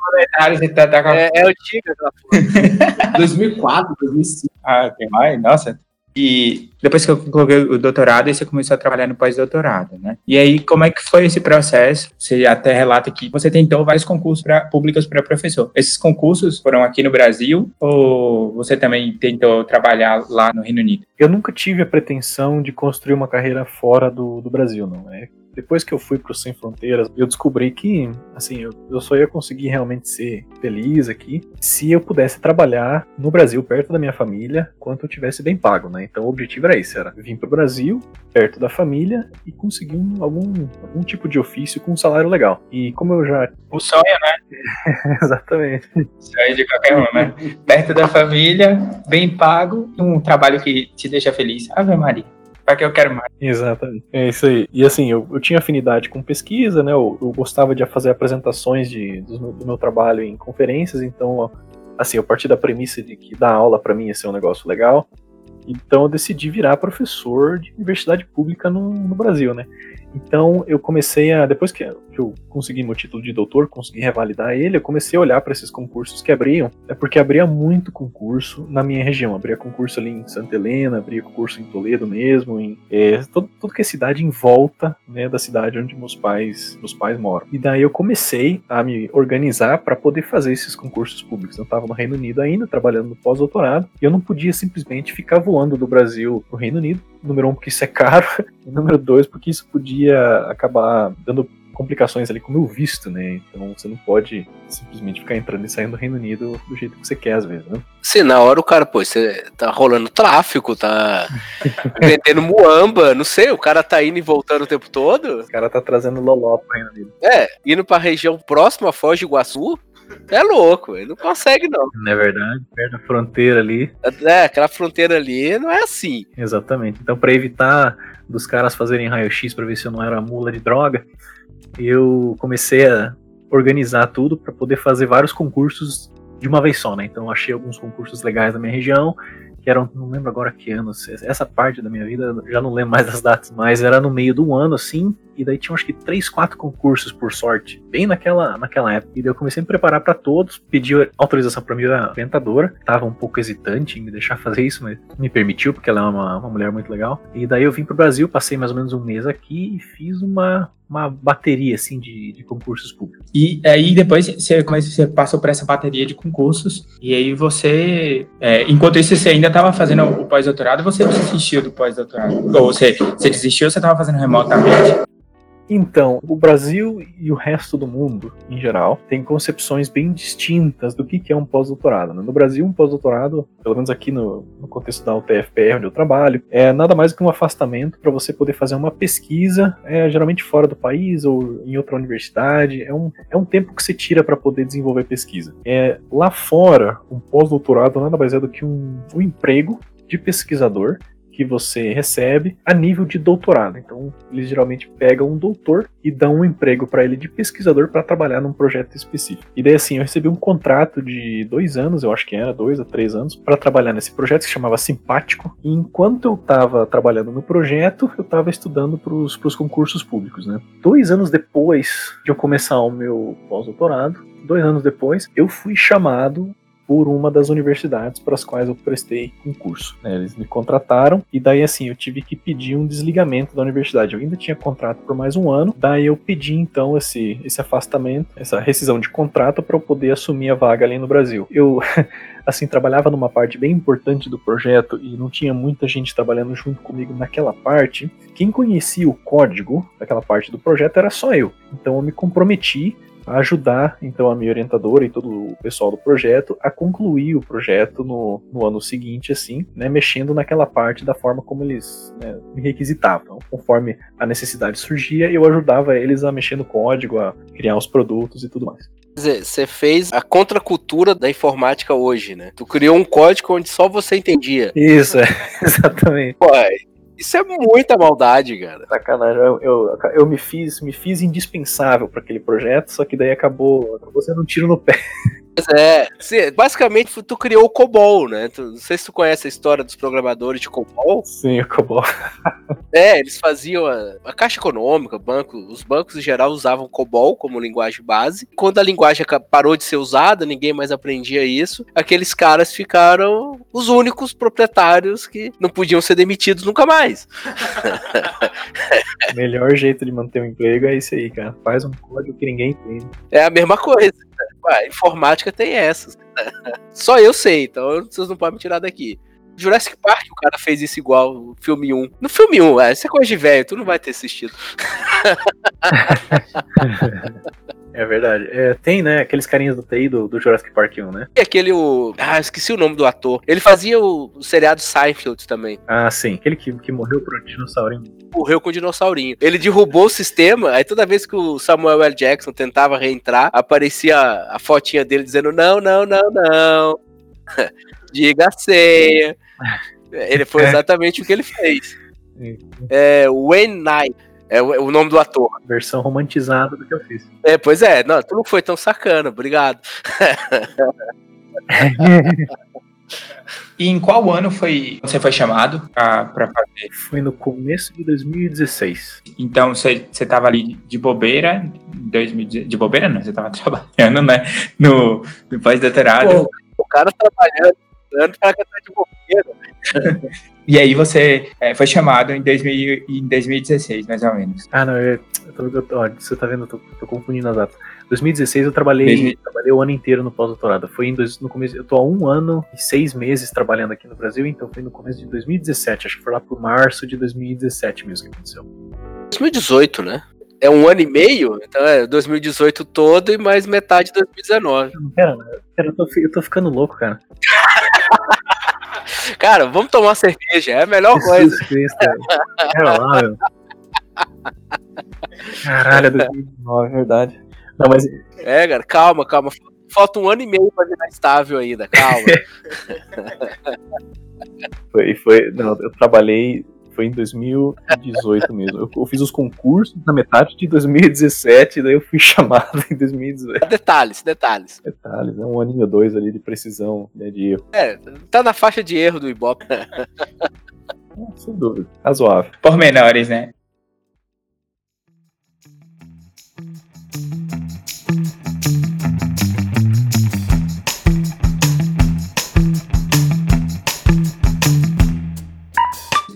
Você tá, com... é, é antiga aquela foto. 2004, 2005. Ah, tem mais? Nossa. E depois que eu concluí o doutorado, você começou a trabalhar no pós-doutorado, né? E aí, como é que foi esse processo? Você até relata que você tentou vários concursos pra, públicos para professor. Esses concursos foram aqui no Brasil ou você também tentou trabalhar lá no Reino Unido? Eu nunca tive a pretensão de construir uma carreira fora do, do Brasil, não é? Depois que eu fui pro Sem Fronteiras, eu descobri que, assim, eu, eu só ia conseguir realmente ser feliz aqui se eu pudesse trabalhar no Brasil, perto da minha família, quanto eu tivesse bem pago, né? Então o objetivo era esse, era vir pro Brasil, perto da família e conseguir um, algum, algum tipo de ofício com um salário legal. E como eu já... O sonho, né? Exatamente. Sonho de qualquer um, né? perto da família, bem pago, um trabalho que te deixa feliz. Ave Maria para que eu quero mais. Exatamente. É isso aí. E assim, eu, eu tinha afinidade com pesquisa, né? Eu, eu gostava de fazer apresentações de, do, do, meu trabalho em conferências, então, assim, eu parti da premissa de que dar aula para mim ia ser um negócio legal. Então eu decidi virar professor de universidade pública no, no Brasil, né? Então eu comecei a. Depois que eu consegui meu título de doutor, consegui revalidar ele, eu comecei a olhar para esses concursos que abriam. É porque abria muito concurso na minha região. Abria concurso ali em Santa Helena, abria concurso em Toledo mesmo, em é, todo, tudo que é cidade em volta né, da cidade onde meus pais, meus pais moram. E daí eu comecei a me organizar para poder fazer esses concursos públicos. Eu estava no Reino Unido ainda, trabalhando no pós-doutorado, e eu não podia simplesmente ficar voando do Brasil para o Reino Unido. Número um, porque isso é caro. E número dois, porque isso podia acabar dando complicações ali com o meu visto, né? Então você não pode simplesmente ficar entrando e saindo do Reino Unido do jeito que você quer, às vezes, né? Se na hora o cara, pô, você tá rolando tráfico, tá vendendo muamba, não sei, o cara tá indo e voltando o tempo todo. O cara tá trazendo loló pro Reino Unido. É, indo pra região próxima a Foz do Iguaçu, é louco, ele não consegue, não. Não é verdade? Perto da fronteira ali. É, aquela fronteira ali não é assim. Exatamente. Então, para evitar dos caras fazerem raio-x para ver se eu não era mula de droga, eu comecei a organizar tudo para poder fazer vários concursos de uma vez só, né? Então, achei alguns concursos legais na minha região que eram, não lembro agora que ano, essa parte da minha vida, já não lembro mais das datas, mas era no meio do ano, assim, e daí tinha acho que três, quatro concursos por sorte, bem naquela, naquela época. E daí eu comecei a me preparar para todos, pedi autorização para minha orientadora, tava um pouco hesitante em me deixar fazer isso, mas me permitiu, porque ela é uma, uma mulher muito legal. E daí eu vim pro Brasil, passei mais ou menos um mês aqui e fiz uma, uma bateria assim de, de concursos públicos. E aí depois você, você passou por essa bateria de concursos e aí você, é, enquanto isso você ainda estava fazendo o pós-doutorado, você desistiu do pós-doutorado? Ou você, você desistiu ou você estava fazendo remotamente? Então, o Brasil e o resto do mundo, em geral, tem concepções bem distintas do que é um pós-doutorado. Né? No Brasil, um pós-doutorado, pelo menos aqui no, no, contexto da UTFPR, onde eu trabalho, é nada mais do que um afastamento para você poder fazer uma pesquisa, é, geralmente fora do país ou em outra universidade. É um, é um tempo que você tira para poder desenvolver pesquisa. É, lá fora, um pós-doutorado nada mais é do que um, um emprego de pesquisador que você recebe a nível de doutorado. Então, eles geralmente pegam um doutor e dão um emprego para ele de pesquisador para trabalhar num projeto específico. E daí, assim, eu recebi um contrato de dois anos, eu acho que era dois a três anos, para trabalhar nesse projeto que se chamava Simpático. E enquanto eu estava trabalhando no projeto, eu estava estudando para os concursos públicos, né? Dois anos depois de eu começar o meu pós-doutorado, dois anos depois, eu fui chamado por uma das universidades para as quais eu prestei concurso. Né? Eles me contrataram e daí assim eu tive que pedir um desligamento da universidade. Eu ainda tinha contrato por mais um ano, daí eu pedi então esse, esse afastamento, essa rescisão de contrato para eu poder assumir a vaga ali no Brasil. Eu assim trabalhava numa parte bem importante do projeto e não tinha muita gente trabalhando junto comigo naquela parte. Quem conhecia o código daquela parte do projeto era só eu. Então eu me comprometi ajudar então a minha orientadora e todo o pessoal do projeto a concluir o projeto no, no ano seguinte, assim, né, mexendo naquela parte da forma como eles né, me requisitavam. Conforme a necessidade surgia, eu ajudava eles a mexer no código, a criar os produtos e tudo mais. Você fez a contracultura da informática hoje, né? Tu criou um código onde só você entendia. Isso, é, exatamente. Pô, isso é muita maldade, cara. Sacanagem. Eu, eu, eu me fiz me fiz indispensável para aquele projeto, só que daí acabou, acabou sendo um tiro no pé. Pois é, basicamente tu criou o COBOL, né? Tu, não sei se tu conhece a história dos programadores de COBOL. Sim, o COBOL. é, eles faziam a, a, Caixa Econômica, banco, os bancos em geral usavam COBOL como linguagem base. Quando a linguagem parou de ser usada, ninguém mais aprendia isso, aqueles caras ficaram os únicos proprietários que não podiam ser demitidos nunca mais. Melhor jeito de manter o um emprego é isso aí, cara. Faz um código que ninguém tem. É a mesma coisa. Ué, informática tem essas. Só eu sei, então vocês não podem me tirar daqui. Jurassic Park, o cara fez isso igual no filme 1. No filme 1, é, isso é coisa de velho, tu não vai ter assistido. É verdade. É, tem, né, aqueles carinhas do TI do, do Jurassic Park 1, né? E aquele, o... Ah, esqueci o nome do ator. Ele fazia o, o seriado Seinfeld também. Ah, sim. Aquele que, que morreu por um dinossaurinho. Morreu com um dinossaurinho. Ele derrubou o sistema, aí toda vez que o Samuel L. Jackson tentava reentrar, aparecia a, a fotinha dele dizendo não, não, não, não. Diga a senha. Ele foi é. exatamente o que ele fez. É, Wayne Knight. É o, o, nome do ator. Versão romantizada do que eu fiz. É, pois é. Não, tu não foi tão sacana, obrigado. E em qual ano foi você foi chamado para fazer? Foi no começo de 2016. Então você estava ali de bobeira, 2000, de bobeira não, você estava trabalhando, né? No, no pós-doutorado. O cara trabalhando, estudando para tá de bobeira. E aí você é, foi chamado em, 2000, em 2016, mais ou menos. Ah, não, eu, eu tô, eu tô, você tá vendo, eu tô, tô confundindo as datas. 2016 eu trabalhei, 2000. trabalhei o ano inteiro no pós-doutorado. Foi em dois, no começo, eu tô há um ano e seis meses trabalhando aqui no Brasil, então foi no começo de 2017, acho que foi lá pro março de 2017 mesmo que aconteceu. 2018, né? É um ano e meio, então é 2018 todo e mais metade de 2019. Pera, pera eu, tô, eu tô ficando louco, cara. Cara, vamos tomar cerveja, é a melhor Jesus coisa. Cristo, Pera lá, meu. Caralho, é 2019, é verdade. Não, mas... É, cara, calma, calma. Falta um ano e meio pra virar estável ainda, calma. foi, foi. Não, eu trabalhei. Foi em 2018 mesmo. Eu, eu, fiz os concursos na metade de 2017, daí eu fui chamado em 2018. Detalhes, detalhes. Detalhes, é um aninho ou dois ali de precisão, né, de erro. É, tá na faixa de erro do Ibope. Sem dúvida. Razoável. Pormenores, né?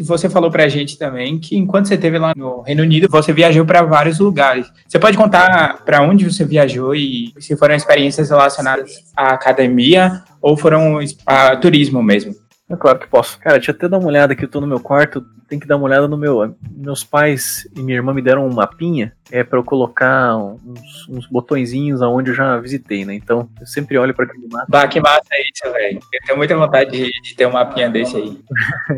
Você falou pra gente também que enquanto você esteve lá no Reino Unido, você viajou para vários lugares. Você pode contar para onde você viajou e se foram experiências relacionadas à academia ou foram a turismo mesmo? É claro que posso. Cara, deixa eu até dar uma olhada aqui, eu tô no meu quarto, tem que dar uma olhada no meu. Meus pais e minha irmã me deram um mapinha é para eu colocar uns, uns botõezinhos aonde eu já visitei, né? Então eu sempre olho para aquele mapa. Bah, que massa é isso, velho. Eu tenho muita vontade de, de ter um mapinha desse aí.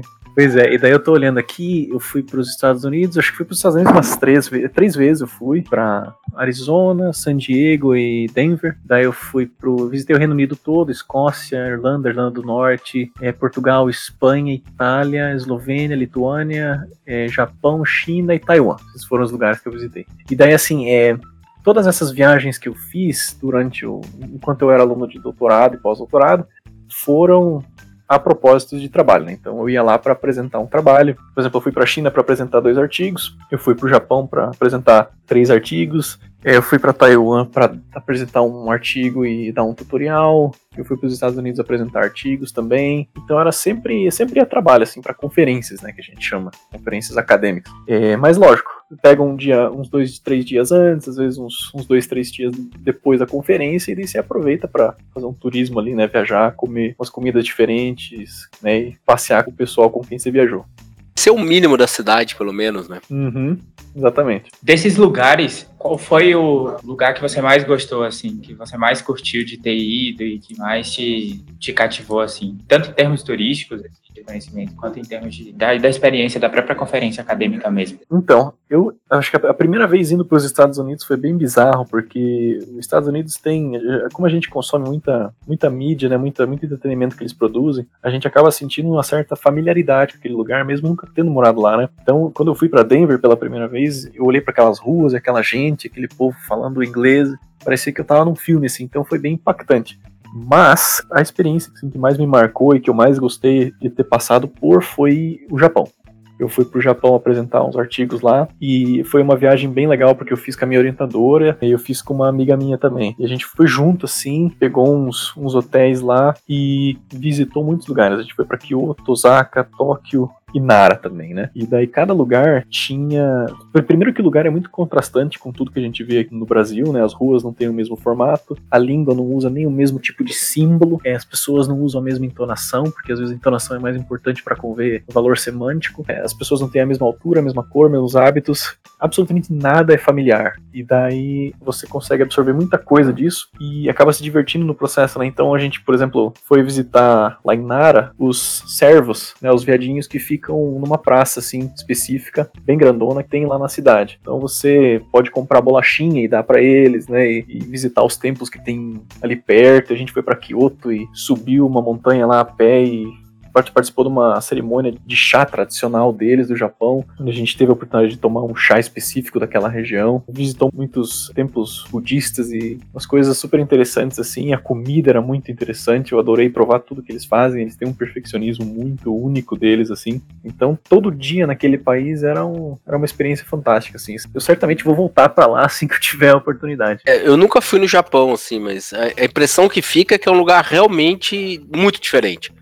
Pois é, e daí eu tô olhando aqui, eu fui para os Estados Unidos, acho que fui para os Estados Unidos umas três, três vezes eu fui para Arizona, San Diego e Denver. Daí eu fui pro visitei o Reino Unido todo, Escócia, Irlanda, Irlanda do Norte, é, Portugal, Espanha, Itália, Eslovênia, Lituânia, é, Japão, China e Taiwan. Esses foram os lugares que eu visitei. E daí assim, é, todas essas viagens que eu fiz durante o enquanto eu era aluno de doutorado e pós-doutorado foram a propósito de trabalho. Né? Então eu ia lá para apresentar um trabalho. Por exemplo, eu fui para a China para apresentar dois artigos, eu fui para o Japão para apresentar três artigos, eu fui para Taiwan para apresentar um artigo e dar um tutorial. Eu fui para os Estados Unidos apresentar artigos também. Então era sempre sempre a trabalho assim para conferências, né, que a gente chama, conferências acadêmicas. É, mas lógico, pega um dia, uns dois, três dias antes, às vezes uns, uns dois, três dias depois da conferência e daí você aproveita para fazer um turismo ali, né, viajar, comer umas comidas diferentes, né, e passear com o pessoal com quem você viajou ser o mínimo da cidade, pelo menos, né? Uhum, exatamente. Desses lugares, qual foi o lugar que você mais gostou, assim, que você mais curtiu de ter ido e que mais te, te cativou, assim, tanto em termos turísticos, assim, de conhecimento, quanto em termos de, da, da experiência da própria conferência acadêmica mesmo? Então, eu acho que a, primeira vez indo para os Estados Unidos foi bem bizarro, porque os Estados Unidos tem, eh, como a gente consome muita, muita mídia, né, muita, muito entretenimento que eles produzem, a gente acaba sentindo uma certa familiaridade com aquele lugar, mesmo nunca tendo morado lá, né? Então, quando eu fui para Denver pela primeira vez, eu olhei para aquelas ruas, aquela gente, aquele povo falando inglês, parecia que eu tava num filme, assim, então foi bem impactante. Mas a experiência assim, que mais me marcou e que eu mais gostei de ter passado por foi o Japão. Eu fui para o Japão apresentar uns artigos lá e foi uma viagem bem legal porque eu fiz com a minha orientadora e eu fiz com uma amiga minha também. E a gente foi junto assim, pegou uns, uns hotéis lá e visitou muitos lugares. A gente foi para Kyoto, Osaka, Tóquio, e Nara também, né? E daí cada lugar tinha. Primeiro que o lugar é muito contrastante com tudo que a gente vê aqui no Brasil, né? As ruas não têm o mesmo formato, a língua não usa nem o mesmo tipo de símbolo, é, as pessoas não usam a mesma entonação, porque às vezes a entonação é mais importante para conver o valor semântico. É, as pessoas não têm a mesma altura, a mesma cor, mesmos hábitos. Absolutamente nada é familiar. E daí você consegue absorver muita coisa disso e acaba se divertindo no processo, né? Então a gente, por exemplo, foi visitar lá em Nara os servos, né? Os viadinhos que ficam ficam numa praça assim específica, bem grandona que tem lá na cidade. Então você pode comprar bolachinha e dar para eles, né? E, e, visitar os templos que tem ali perto. A gente foi para Kyoto e subiu uma montanha lá a pé e participou de uma cerimônia de chá tradicional deles, do Japão, onde a gente teve a oportunidade de tomar um chá específico daquela região. Visitou muitos templos budistas e umas coisas super interessantes assim. A comida era muito interessante, eu adorei provar tudo que eles fazem. Eles têm um perfeccionismo muito único deles, assim. Então, todo dia naquele país era, um, era uma experiência fantástica, assim. Eu certamente vou voltar para lá assim que eu tiver a oportunidade. É, eu nunca fui no Japão, assim, mas a impressão que fica é que é um lugar realmente muito diferente.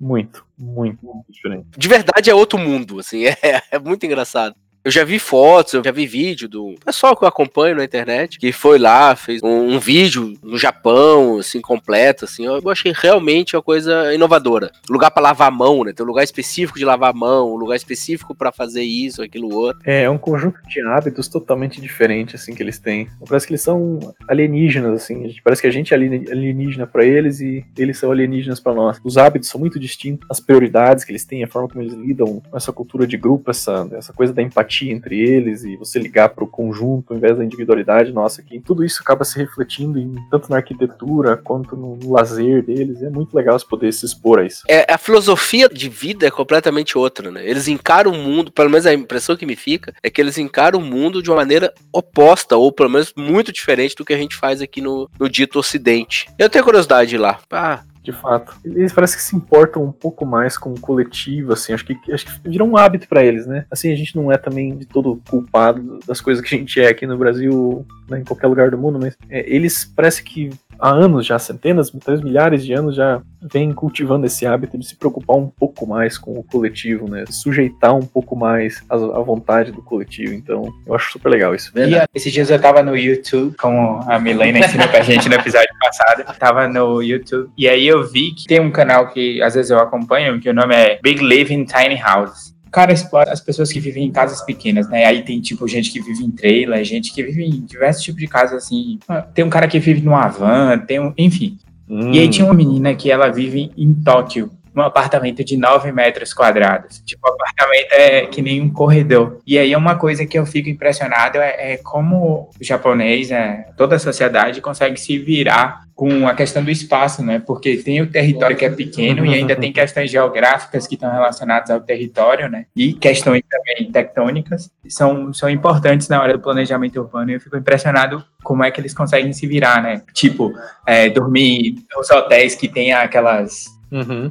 Muito, muito, muito diferente. De verdade é outro mundo, assim, é, é muito engraçado. Eu já vi fotos, eu já vi vídeo do pessoal que eu acompanho na internet, que foi lá, fez um, um vídeo no Japão, assim, completo, assim. Eu achei realmente uma coisa inovadora. Lugar para lavar a mão, né? Tem um lugar específico de lavar a mão, um lugar específico para fazer isso, aquilo outro. É, é um conjunto de hábitos totalmente diferente, assim, que eles têm. Parece que eles são alienígenas, assim. Parece que a gente é alienígena para eles e eles são alienígenas para nós. Os hábitos são muito distintos, as prioridades que eles têm, a forma como eles lidam com essa cultura de grupo, essa, essa coisa da empatia entre eles e você ligar para o conjunto ao invés da individualidade nossa aqui. Tudo isso acaba se refletindo em, tanto na arquitetura quanto no lazer deles. É muito legal você poder se expor a isso. É, a filosofia de vida é completamente outra, né? Eles encaram o mundo, pelo menos a impressão que me fica, é que eles encaram o mundo de uma maneira oposta, ou pelo menos muito diferente do que a gente faz aqui no, no dito ocidente. Eu tenho curiosidade lá. Ah, de fato. Eles parece que se importam um pouco mais com o coletivo, assim, acho que, acho que virou um hábito para eles, né? Assim, a gente não é também de todo culpado das coisas que a gente é aqui no Brasil, né, em qualquer lugar do mundo, mas é, eles parece que há anos já, centenas, talvez milhares de anos já vem cultivando esse hábito de se preocupar um pouco mais com o coletivo, né? Sujeitar um pouco mais a, vontade do coletivo. Então, eu acho super legal isso. E esses dias eu tava no YouTube, como a Milena ensinou pra gente no episódio passado. Tava no YouTube. E aí eu vi que tem um canal que às vezes eu acompanho, que o nome é Big Living Tiny Houses. O cara explora as pessoas que vivem em casas pequenas, né? Aí tem, tipo, gente que vive em trailer, gente que vive em diversos tipos de casas, assim. Tem um cara que vive numa van, tem um... Enfim. Hum. E aí tinha uma menina que ela vive em Tóquio um apartamento de 9 metros quadrados. Tipo, o apartamento é que nem um corredor. E aí uma coisa que eu fico impressionado é, é como o japonês, é, toda a sociedade consegue se virar com a questão do espaço, né? Porque tem o território que é pequeno e ainda tem questões geográficas que estão relacionadas ao território, né? E questões também tectônicas são, são importantes na hora do planejamento urbano. E eu fico impressionado como é que eles conseguem se virar, né? Tipo, é, dormir nos hotéis que tem aquelas uhum.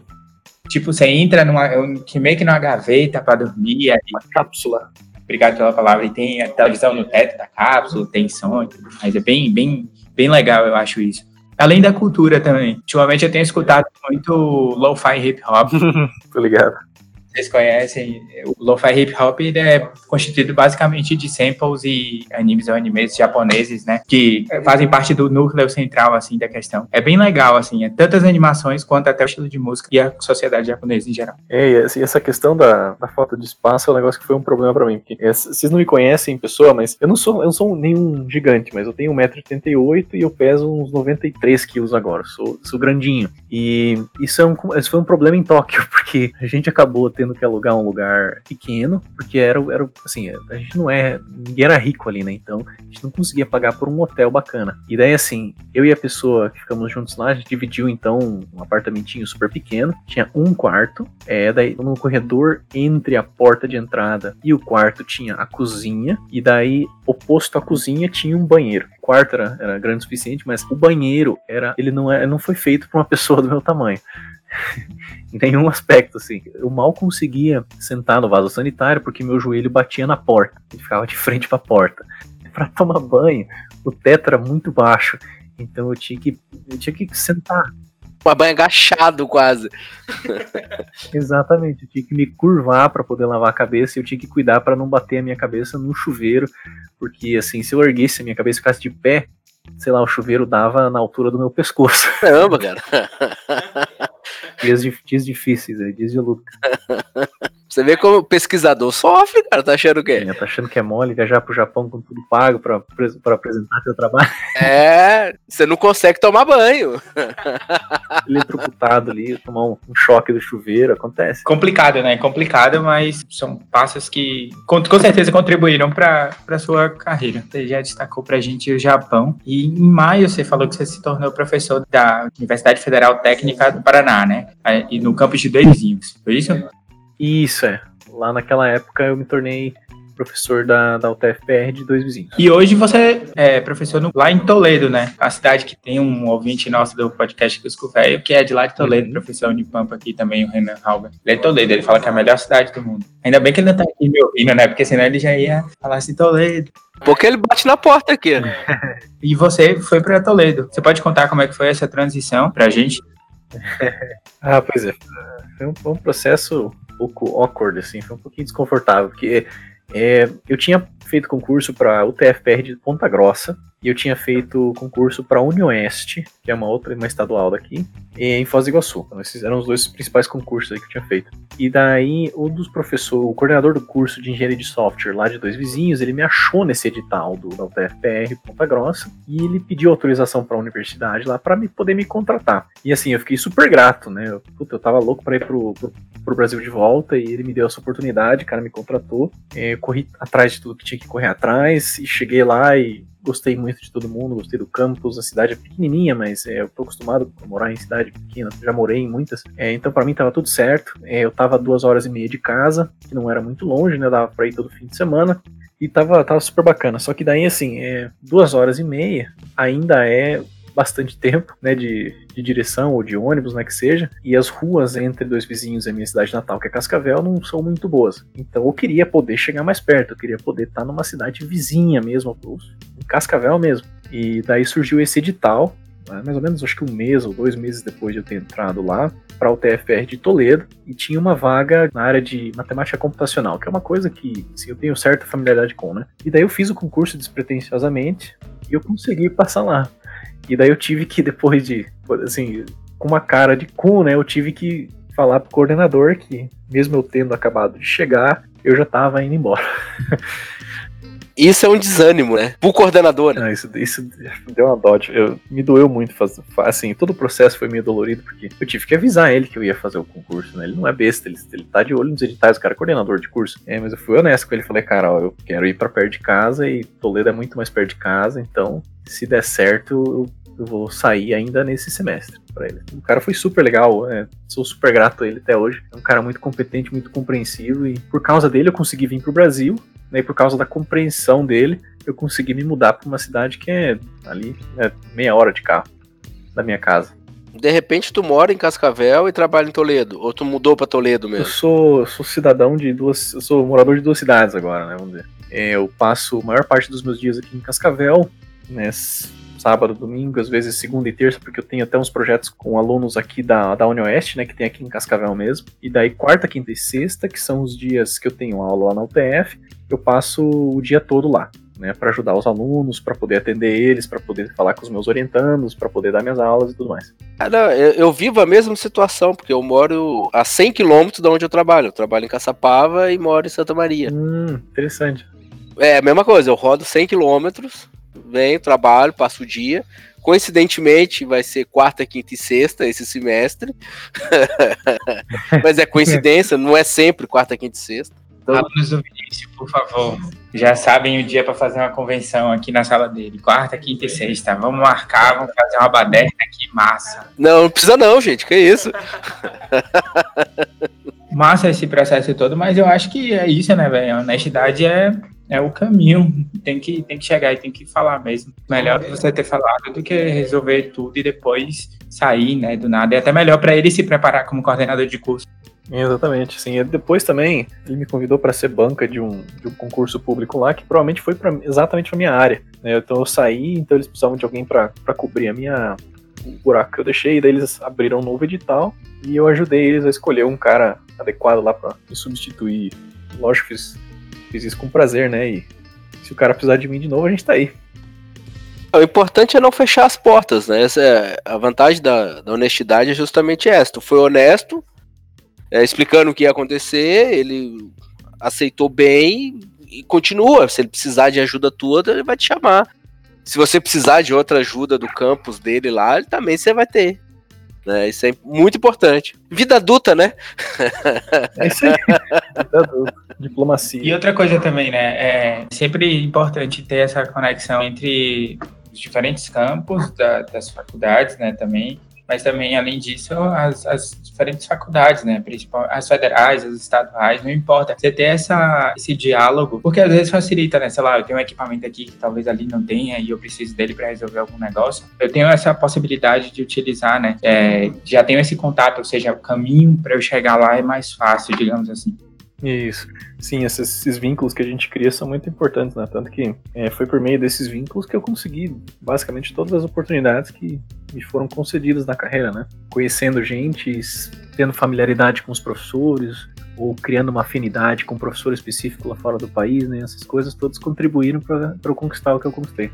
Tipo, você entra numa, que meio que numa gaveta para dormir. Aí, uma cápsula. Obrigado pela palavra. E tem a televisão no teto da cápsula, tem som e tudo mais. É bem, bem, bem legal, eu acho isso. Além da cultura também. Ultimamente eu tenho escutado muito lo-fi hip hop. Tô ligado vocês conhecem, o Lo-Fi Hip Hop ele é constituído basicamente de samples e animes ou animes japoneses, né? Que fazem parte do núcleo central, assim, da questão. É bem legal, assim, é tantas animações quanto até o estilo de música e a sociedade japonesa em geral. É, e essa questão da, da falta de espaço é um negócio que foi um problema para mim. Porque é, vocês não me conhecem em pessoa, mas eu não sou, eu não sou nenhum gigante, mas eu tenho 1,88m e eu peso uns 93 quilos agora. Sou, sou grandinho. E isso, é um, isso foi um problema em Tóquio, porque a gente acabou tendo que alugar um lugar pequeno, porque era, era assim, a gente não é, ninguém era rico ali, né? Então a gente não conseguia pagar por um hotel bacana. E daí, assim, eu e a pessoa que ficamos juntos lá, a gente dividiu então um apartamentinho super pequeno, tinha um quarto, é, daí no corredor entre a porta de entrada e o quarto tinha a cozinha, e daí oposto à cozinha tinha um banheiro. O quarto era, era grande o suficiente, mas o banheiro era, ele não, é, não foi feito para uma pessoa do meu tamanho. em nenhum aspecto, assim. Eu mal conseguia sentar no vaso sanitário porque meu joelho batia na porta. Ele ficava de frente para a porta. Para tomar banho, o teto era muito baixo. Então eu tinha que, eu tinha que sentar. Uma banho agachado quase. Exatamente, eu tinha que me curvar para poder lavar a cabeça e eu tinha que cuidar para não bater a minha cabeça no chuveiro, porque assim, se eu erguesse a minha cabeça e ficasse de pé, sei lá, o chuveiro dava na altura do meu pescoço. Caramba, cara. Dias, dias difíceis, é, dias de luta. Você vê como o pesquisador sofre, cara. Tá achando o quê? Tá achando que é mole viajar pro Japão com tudo pago pra, pra apresentar seu trabalho? É, você não consegue tomar banho. Eletrocutado ali, tomar um, um, choque do chuveiro, acontece. Complicado, né? Complicado, mas são passos que com, com certeza contribuíram pra, pra sua carreira. Você já destacou pra gente o Japão. E em maio você falou que você se tornou professor da Universidade Federal Técnica do Paraná, né? E no campus de dois vizinhos. Foi isso? Isso, é. Lá naquela época eu me tornei professor da, da UTFPR de dois vizinhos. E hoje você é professor no, lá em Toledo, né? A cidade que tem um ouvinte nosso do podcast Cusco Velho, que é de lá de Toledo, uhum. professor Unipampa aqui também, o Renan Halber. Ele é de Toledo, ele fala que é a melhor cidade do mundo. Ainda bem que ele não tá aqui me ouvindo, né? Porque senão ele já ia falar assim, Toledo. Porque ele bate na porta aqui. e você foi para Toledo. Você pode contar como é que foi essa transição pra gente? ah, pois é. Foi um, foi um processo pouco awkward, assim, foi um pouquinho desconfortável, porque é, eu tinha feito concurso para o TFPR de Ponta Grossa e eu tinha feito concurso para a Unioeste, que é uma outra, uma estadual daqui, em Foz do Iguaçu. Então, esses eram os dois principais concursos aí que eu tinha feito. E daí, um dos professores, o coordenador do curso de engenharia de software lá de dois vizinhos, ele me achou nesse edital do, da UTFPR Ponta Grossa e ele pediu autorização para a universidade lá para me, poder me contratar. E assim, eu fiquei super grato, né? Eu, puta, eu tava louco para ir pro, pro, pro, Brasil de volta e ele me deu essa oportunidade, o cara me contratou. É, eu corri atrás de tudo que tinha que correr atrás e cheguei lá e gostei muito de todo mundo, gostei do campus, a cidade é pequenininha, mas é, eu tô acostumado a morar em cidade pequena, já morei em muitas, é, então para mim tava tudo certo. É, eu tava duas horas e meia de casa, que não era muito longe, né, dava pra ir todo fim de semana, e tava, tava super bacana. Só que daí, assim, é, duas horas e meia ainda é bastante tempo, né, de, de direção ou de ônibus, né, que seja, e as ruas entre dois vizinhos e a minha cidade natal, que é Cascavel, não são muito boas. Então eu queria poder chegar mais perto, eu queria poder estar numa cidade vizinha mesmo, Cascavel mesmo. E daí surgiu esse edital, né, mais ou menos acho que um mês ou dois meses depois de eu ter entrado lá, para o TFR de Toledo, e tinha uma vaga na área de matemática computacional, que é uma coisa que assim, eu tenho certa familiaridade com, né? E daí eu fiz o concurso despretensiosamente e eu consegui passar lá. E daí eu tive que, depois de, assim, com uma cara de cu, né, eu tive que falar pro coordenador que, mesmo eu tendo acabado de chegar, eu já tava indo embora. Isso é um desânimo, né? Pro coordenador. Né? Não, isso, isso deu uma dó. Eu, me doeu muito. Fazer, assim, todo o processo foi meio dolorido, porque eu tive que avisar ele que eu ia fazer o concurso, né? Ele não é besta, ele, ele tá de olho nos editais, o cara é coordenador de curso. É, mas eu fui honesto com ele. Falei, cara, ó, eu quero ir para perto de casa e Toledo é muito mais perto de casa, então se der certo, eu eu vou sair ainda nesse semestre para ele. O cara foi super legal, é, sou super grato a ele até hoje. É um cara muito competente, muito compreensivo e por causa dele eu consegui vir pro Brasil, né, e por causa da compreensão dele, eu consegui me mudar para uma cidade que é ali é, meia hora de carro da minha casa. De repente tu mora em Cascavel e trabalha em Toledo, ou tu mudou para Toledo mesmo? Eu sou, sou cidadão de duas, eu sou morador de duas cidades agora, né, vamos dizer. É, eu passo a maior parte dos meus dias aqui em Cascavel, né, sábado, domingo, às vezes segunda e terça, porque eu tenho até uns projetos com alunos aqui da, da Unioeste, né, que tem aqui em Cascavel mesmo. E daí quarta, quinta e sexta, que são os dias que eu tenho aula lá na UTF, eu passo o dia todo lá. Né, para ajudar os alunos, para poder atender eles, para poder falar com os meus orientandos, para poder dar minhas aulas e tudo mais. Ah, não, eu, eu, vivo a mesma situação, porque eu moro a 100 quilômetros de onde eu trabalho. Eu trabalho em Caçapava e moro em Santa Maria. Hum, interessante. É a mesma coisa, eu rodo 100 quilômetros venho, trabalho, passo o dia. Coincidentemente, vai ser quarta, quinta e sexta esse semestre. Mas é coincidência, não é sempre quarta, quinta e sexta. Então... Alunos do Vinícius, por favor, já sabem o dia para fazer uma convenção aqui na sala dele. Quarta, quinta e sexta. Vamos marcar, vamos fazer uma baderna aqui, massa. Não, não precisa não, gente, que isso. massa esse processo todo, mas eu acho que é isso, né, velho? A honestidade é é o caminho. Tem que, tem que chegar e tem que falar mesmo. Melhor você ter falado do que resolver tudo e depois sair, né, do nada. É até melhor para ele se preparar como coordenador de curso. Exatamente, sim. Depois também ele me convidou para ser banca de um, de um concurso público lá que provavelmente foi pra, exatamente para minha área. Né? Então eu saí, então eles precisavam de alguém para cobrir a minha o buraco que eu deixei, daí eles abriram um novo edital e eu ajudei eles a escolher um cara adequado lá para me substituir. Lógico, fiz fiz isso com prazer, né? E se o cara precisar de mim de novo, a gente tá aí. O importante é não fechar as portas, né? Essa é, a vantagem da, da honestidade é justamente essa. Tu foi honesto, é, explicando o que ia acontecer, ele aceitou bem e continua. Se ele precisar de ajuda toda, ele vai te chamar. Se você precisar de outra ajuda do campus dele lá, também você vai ter. Né? Isso é muito importante. Vida adulta, né? É isso aí. Vida adulta. Diplomacia. E outra coisa também, né? É sempre importante ter essa conexão entre os diferentes campos da, das faculdades, né? Também mas também, além disso, as, as diferentes faculdades, né? Principal, as federais, as estaduais, não importa. Você ter essa, esse diálogo, porque às vezes facilita, né? Sei lá, eu tenho um equipamento aqui que talvez ali não tenha e eu preciso dele para resolver algum negócio. Eu tenho essa possibilidade de utilizar, né? É, já tenho esse contato, ou seja, o caminho para eu chegar lá é mais fácil, digamos assim. Isso. Sim, esses, esses, vínculos que a gente cria são muito importantes, né? Tanto que é, foi por meio desses vínculos que eu consegui basicamente todas as oportunidades que me foram concedidas na carreira, né? Conhecendo gente, tendo familiaridade com os professores, ou criando uma afinidade com um professor específico lá fora do país, né? Essas coisas todas contribuíram para eu conquistar o que eu conquistei.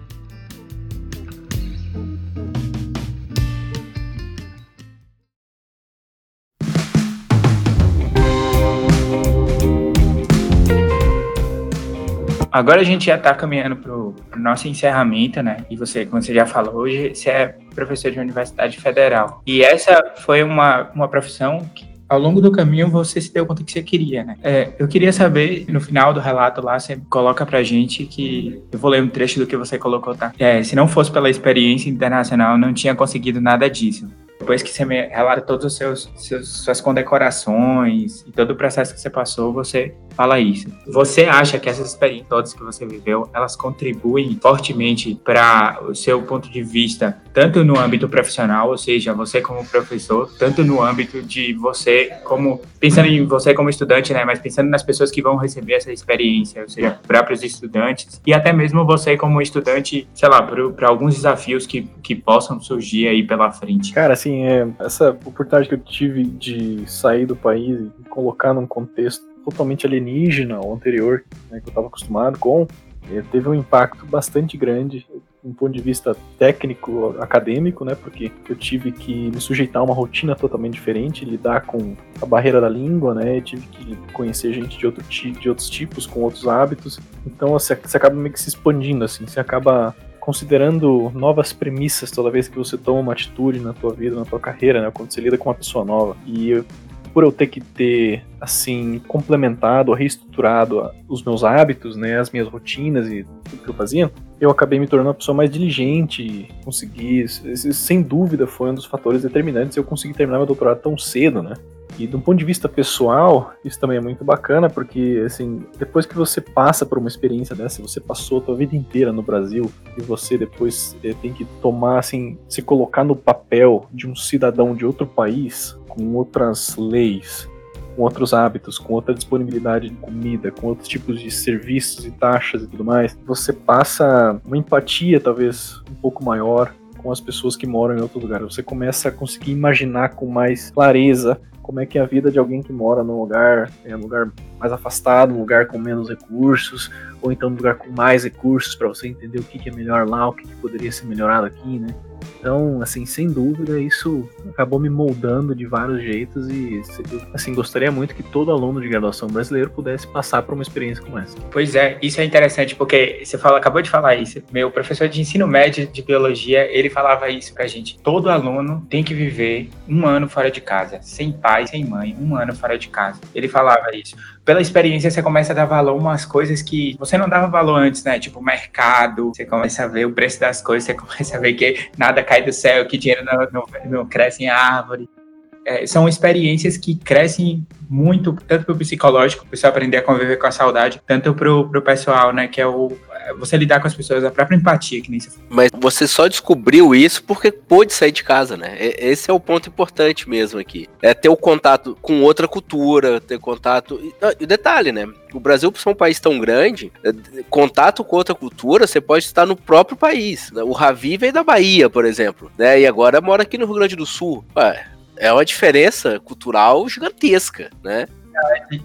Agora a gente já está caminhando para o nosso encerramento, né? E você, como você já falou, hoje você é professor de Universidade Federal. E essa foi uma, uma profissão que, ao longo do caminho, você se deu conta que você queria, né? É, eu queria saber, no final do relato lá, você coloca pra gente que. Eu vou ler um trecho do que você colocou, tá? É, se não fosse pela experiência internacional, não tinha conseguido nada disso. Depois que você relata todas as seus, seus, suas condecorações e todo o processo que você passou, você fala isso. Você acha que essas experiências todas que você viveu, elas contribuem fortemente para o seu ponto de vista, tanto no âmbito profissional, ou seja, você como professor, tanto no âmbito de você como pensando em você como estudante, né, mas pensando nas pessoas que vão receber essa experiência, ou seja, próprios estudantes e até mesmo você como estudante, sei lá, para alguns desafios que, que possam surgir aí pela frente. Cara, assim, é, essa oportunidade que eu tive de sair do país e colocar num contexto totalmente alienígena ao anterior, né, que eu estava acostumado com, é, teve um impacto bastante grande um ponto de vista técnico, acadêmico, né? Porque eu tive que me sujeitar a uma rotina totalmente diferente, lidar com a barreira da língua, né? Eu tive que conhecer gente de, outro, de outros tipos, com outros hábitos. Então você, você acaba meio que se expandindo, assim, você acaba considerando novas premissas toda vez que você toma uma atitude na tua vida, na tua carreira, né? Quando você lida com uma pessoa nova. E eu, por eu ter que ter, assim, complementado, reestruturado os meus hábitos, né? As minhas rotinas e tudo que eu fazia, eu acabei me tornando uma pessoa mais diligente, consegui, sem dúvida foi um dos fatores determinantes eu consegui terminar meu doutorado tão cedo, né? E um ponto de vista pessoal, isso também é muito bacana, porque assim, depois que você passa por uma experiência dessa, você passou a sua vida inteira no Brasil e você depois é, tem que tomar assim, se colocar no papel de um cidadão de outro país com outras leis, com outros hábitos, com outra disponibilidade de comida, com outros tipos de serviços e taxas e tudo mais, você passa uma empatia talvez um pouco maior com as pessoas que moram em outro lugar. Você começa a conseguir imaginar com mais clareza como é que é a vida de alguém que mora num lugar, é um lugar mais afastado, um lugar com menos recursos, ou então um lugar com mais recursos para você entender o que, que é melhor lá, o que, que poderia ser melhorado aqui, né? Então, assim, sem dúvida, isso acabou me moldando de vários jeitos e, assim, gostaria muito que todo aluno de graduação brasileiro pudesse passar por uma experiência como essa. Pois é, isso é interessante porque você fala, acabou de falar isso. Meu professor de ensino médio de biologia, ele falava isso pra gente. Todo aluno tem que viver um ano fora de casa, sem pai, sem mãe, um ano fora de casa. Ele falava isso pela experiência você começa a dar valor a umas coisas que você não dava valor antes, né? Tipo mercado, você começa a ver o preço das coisas, você começa a ver que nada cai do céu, que dinheiro não, não, não cresce em árvore. É, são experiências que crescem muito, tanto para o psicológico, para você aprender a conviver com a saudade, tanto para o pessoal, né, que é o você lidar com as pessoas, a própria empatia, que nem você falou. Mas você só descobriu isso porque pôde sair de casa, né? Esse é o ponto importante mesmo aqui. É ter o contato com outra cultura, ter contato. E detalhe, né? O Brasil, por ser um país tão grande, é, contato com outra cultura, você pode estar no próprio país. O Ravi veio da Bahia, por exemplo, né? E agora mora aqui no Rio Grande do Sul. Ué, é uma diferença cultural gigantesca, né?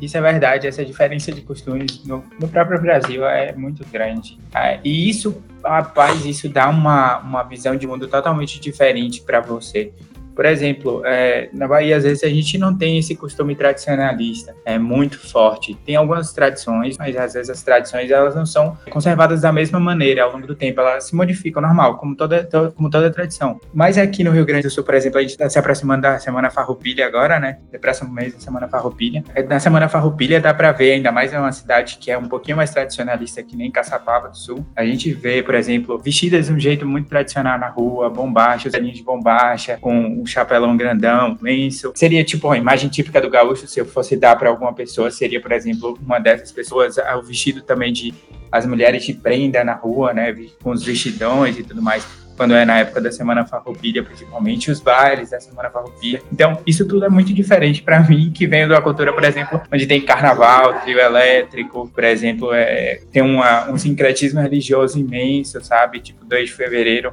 Isso é verdade, essa diferença de costumes no, no próprio Brasil é muito grande. É, e isso, rapaz, isso dá uma, uma visão de mundo totalmente diferente para você. Por exemplo, é, na Bahia, às vezes, a gente não tem esse costume tradicionalista, é muito forte. Tem algumas tradições, mas às vezes as tradições elas não são conservadas da mesma maneira ao longo do tempo, elas se modificam, normal, como toda, como toda tradição. Mas aqui no Rio Grande do Sul, por exemplo, a gente está se aproximando da Semana Farroupilha agora, né? É próximo mês da Semana Farroupilha. É, na Semana Farroupilha dá para ver, ainda mais em uma cidade que é um pouquinho mais tradicionalista que nem Caçapava do Sul, a gente vê, por exemplo, vestidas de um jeito muito tradicional na rua, bombacha, os de bombacha, com chapelão grandão, lenço. Seria tipo a imagem típica do gaúcho, se eu fosse dar para alguma pessoa, seria, por exemplo, uma dessas pessoas, o vestido também de as mulheres de prenda na rua, né, com os vestidões e tudo mais quando é na época da Semana Farroupilha, principalmente os bailes da Semana Farroupilha. Então, isso tudo é muito diferente para mim, que venho da cultura, por exemplo, onde tem carnaval, trio elétrico, por exemplo, é, tem uma, um sincretismo religioso imenso, sabe? Tipo, 2 de fevereiro,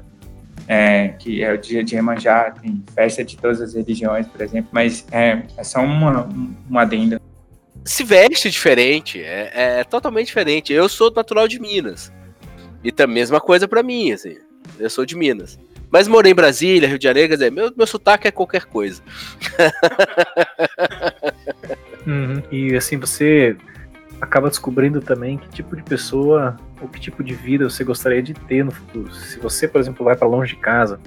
é, que é o dia de Iemanjá, tem festa de todas as religiões, por exemplo, mas é, é só uma, uma adenda. Se veste diferente, é, é totalmente diferente. Eu sou natural de Minas. E tá a mesma coisa para mim, assim. Eu sou de Minas. Mas morei em Brasília, Rio de Janeiro, quer dizer, meu, meu sotaque é qualquer coisa. uhum. E assim, você acaba descobrindo também que tipo de pessoa ou que tipo de vida você gostaria de ter no futuro. Se você, por exemplo, vai para longe de casa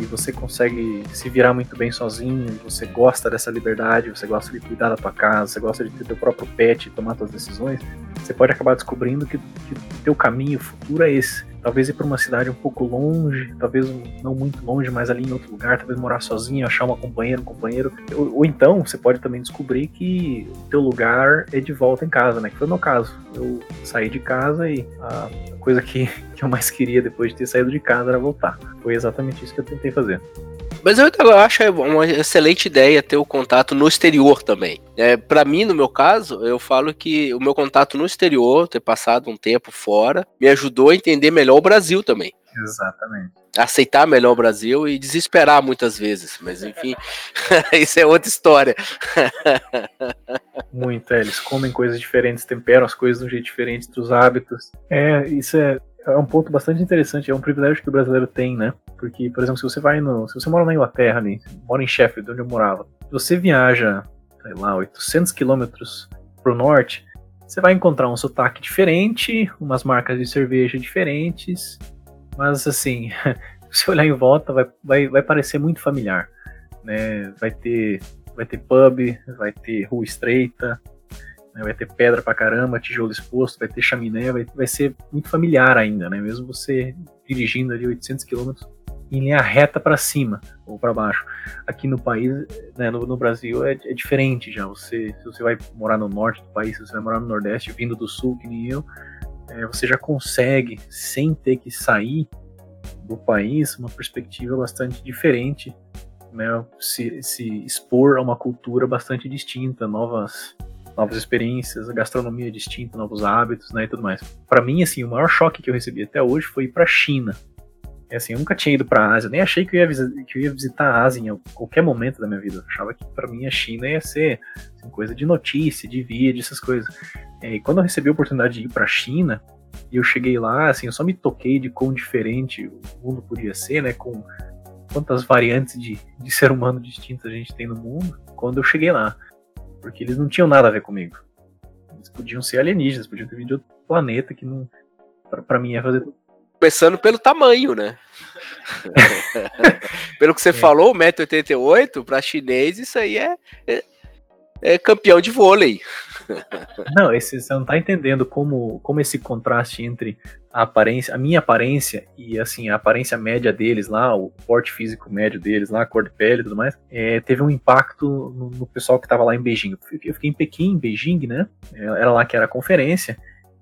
e você consegue se virar muito bem sozinho, você gosta dessa liberdade, você gosta de cuidar da tua casa, você gosta de ter teu próprio pet e tomar suas decisões, você pode acabar descobrindo que, que teu caminho futuro é esse talvez ir para uma cidade um pouco longe, talvez não muito longe, mas ali em outro lugar, talvez morar sozinho, achar uma companheira, um companheiro. Ou, ou, então você pode também descobrir que o teu lugar é de volta em casa, né? Que foi o meu caso. Eu saí de casa e a coisa que, que eu mais queria depois de ter saído de casa era voltar. Foi exatamente isso que eu tentei fazer. Mas eu acho uma excelente ideia ter o contato no exterior também. É, para mim, no meu caso, eu falo que o meu contato no exterior, ter passado um tempo fora, me ajudou a entender melhor o Brasil também. Exatamente. Aceitar melhor o Brasil e desesperar muitas vezes. Mas enfim, isso é outra história. Muito, é, eles comem coisas diferentes, temperam as coisas de um jeito diferente dos hábitos. É, isso é, é um ponto bastante interessante, é um privilégio que o brasileiro tem, né? Porque, por exemplo, se você vai no. Se você mora na Inglaterra ali, mora em Sheffield, onde eu morava, se você viaja, sei lá, 800 quilômetros pro norte, você vai encontrar um sotaque diferente, umas marcas de cerveja diferentes, mas assim, se olhar em volta, vai, vai, vai parecer muito familiar. Né? Vai ter vai ter pub, vai ter rua estreita, né? vai ter pedra pra caramba, tijolo exposto, vai ter chaminé, vai, vai ser muito familiar ainda, né? Mesmo você dirigindo ali 800 km em linha reta para cima ou para baixo. Aqui no país, né, no, no, Brasil, é, é, diferente já. Você, se você vai morar no norte do país, se você vai morar no nordeste, vindo do sul, que nem eu, é, você já consegue, sem ter que sair do país, uma perspectiva bastante diferente, né, se, se expor a uma cultura bastante distinta, novas novas experiências, gastronomia distinta, novos hábitos, né, e tudo mais. Para mim, assim, o maior choque que eu recebi até hoje foi ir para China. É assim, eu nunca tinha ido para Ásia, nem achei que eu, ia que eu ia visitar a Ásia em qualquer momento da minha vida. Eu achava que para mim a China ia ser assim, coisa de notícia, de vídeo, essas coisas. É, e quando eu recebi a oportunidade de ir para China, e eu cheguei lá, assim, eu só me toquei de quão diferente o mundo podia ser, né, com quantas variantes de, de ser humano distintas a gente tem no mundo, quando eu cheguei lá. Porque eles não tinham nada a ver comigo. Eles podiam ser alienígenas, podiam ter vindo de outro planeta que não. Pra, pra mim ia fazer Começando pelo tamanho, né? pelo que você é. falou, 1,88m, para chinês, isso aí é, é, é, campeão de vôlei. Não, esse, você não tá entendendo como, como esse contraste entre a aparência, a minha aparência e assim, a aparência média deles lá, o porte físico médio deles lá, a cor de pele e tudo mais, é, teve um impacto no, no, pessoal que tava lá em Beijing. Eu fiquei em Pequim, em Beijing, né? Era lá que era a conferência.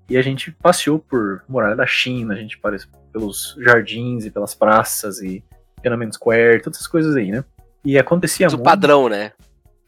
E a gente passeou por muralha da China, a gente apareceu pelos jardins e pelas praças e Tiananmen Square, todas essas coisas aí, né? E acontecia Mas muito... o padrão, né?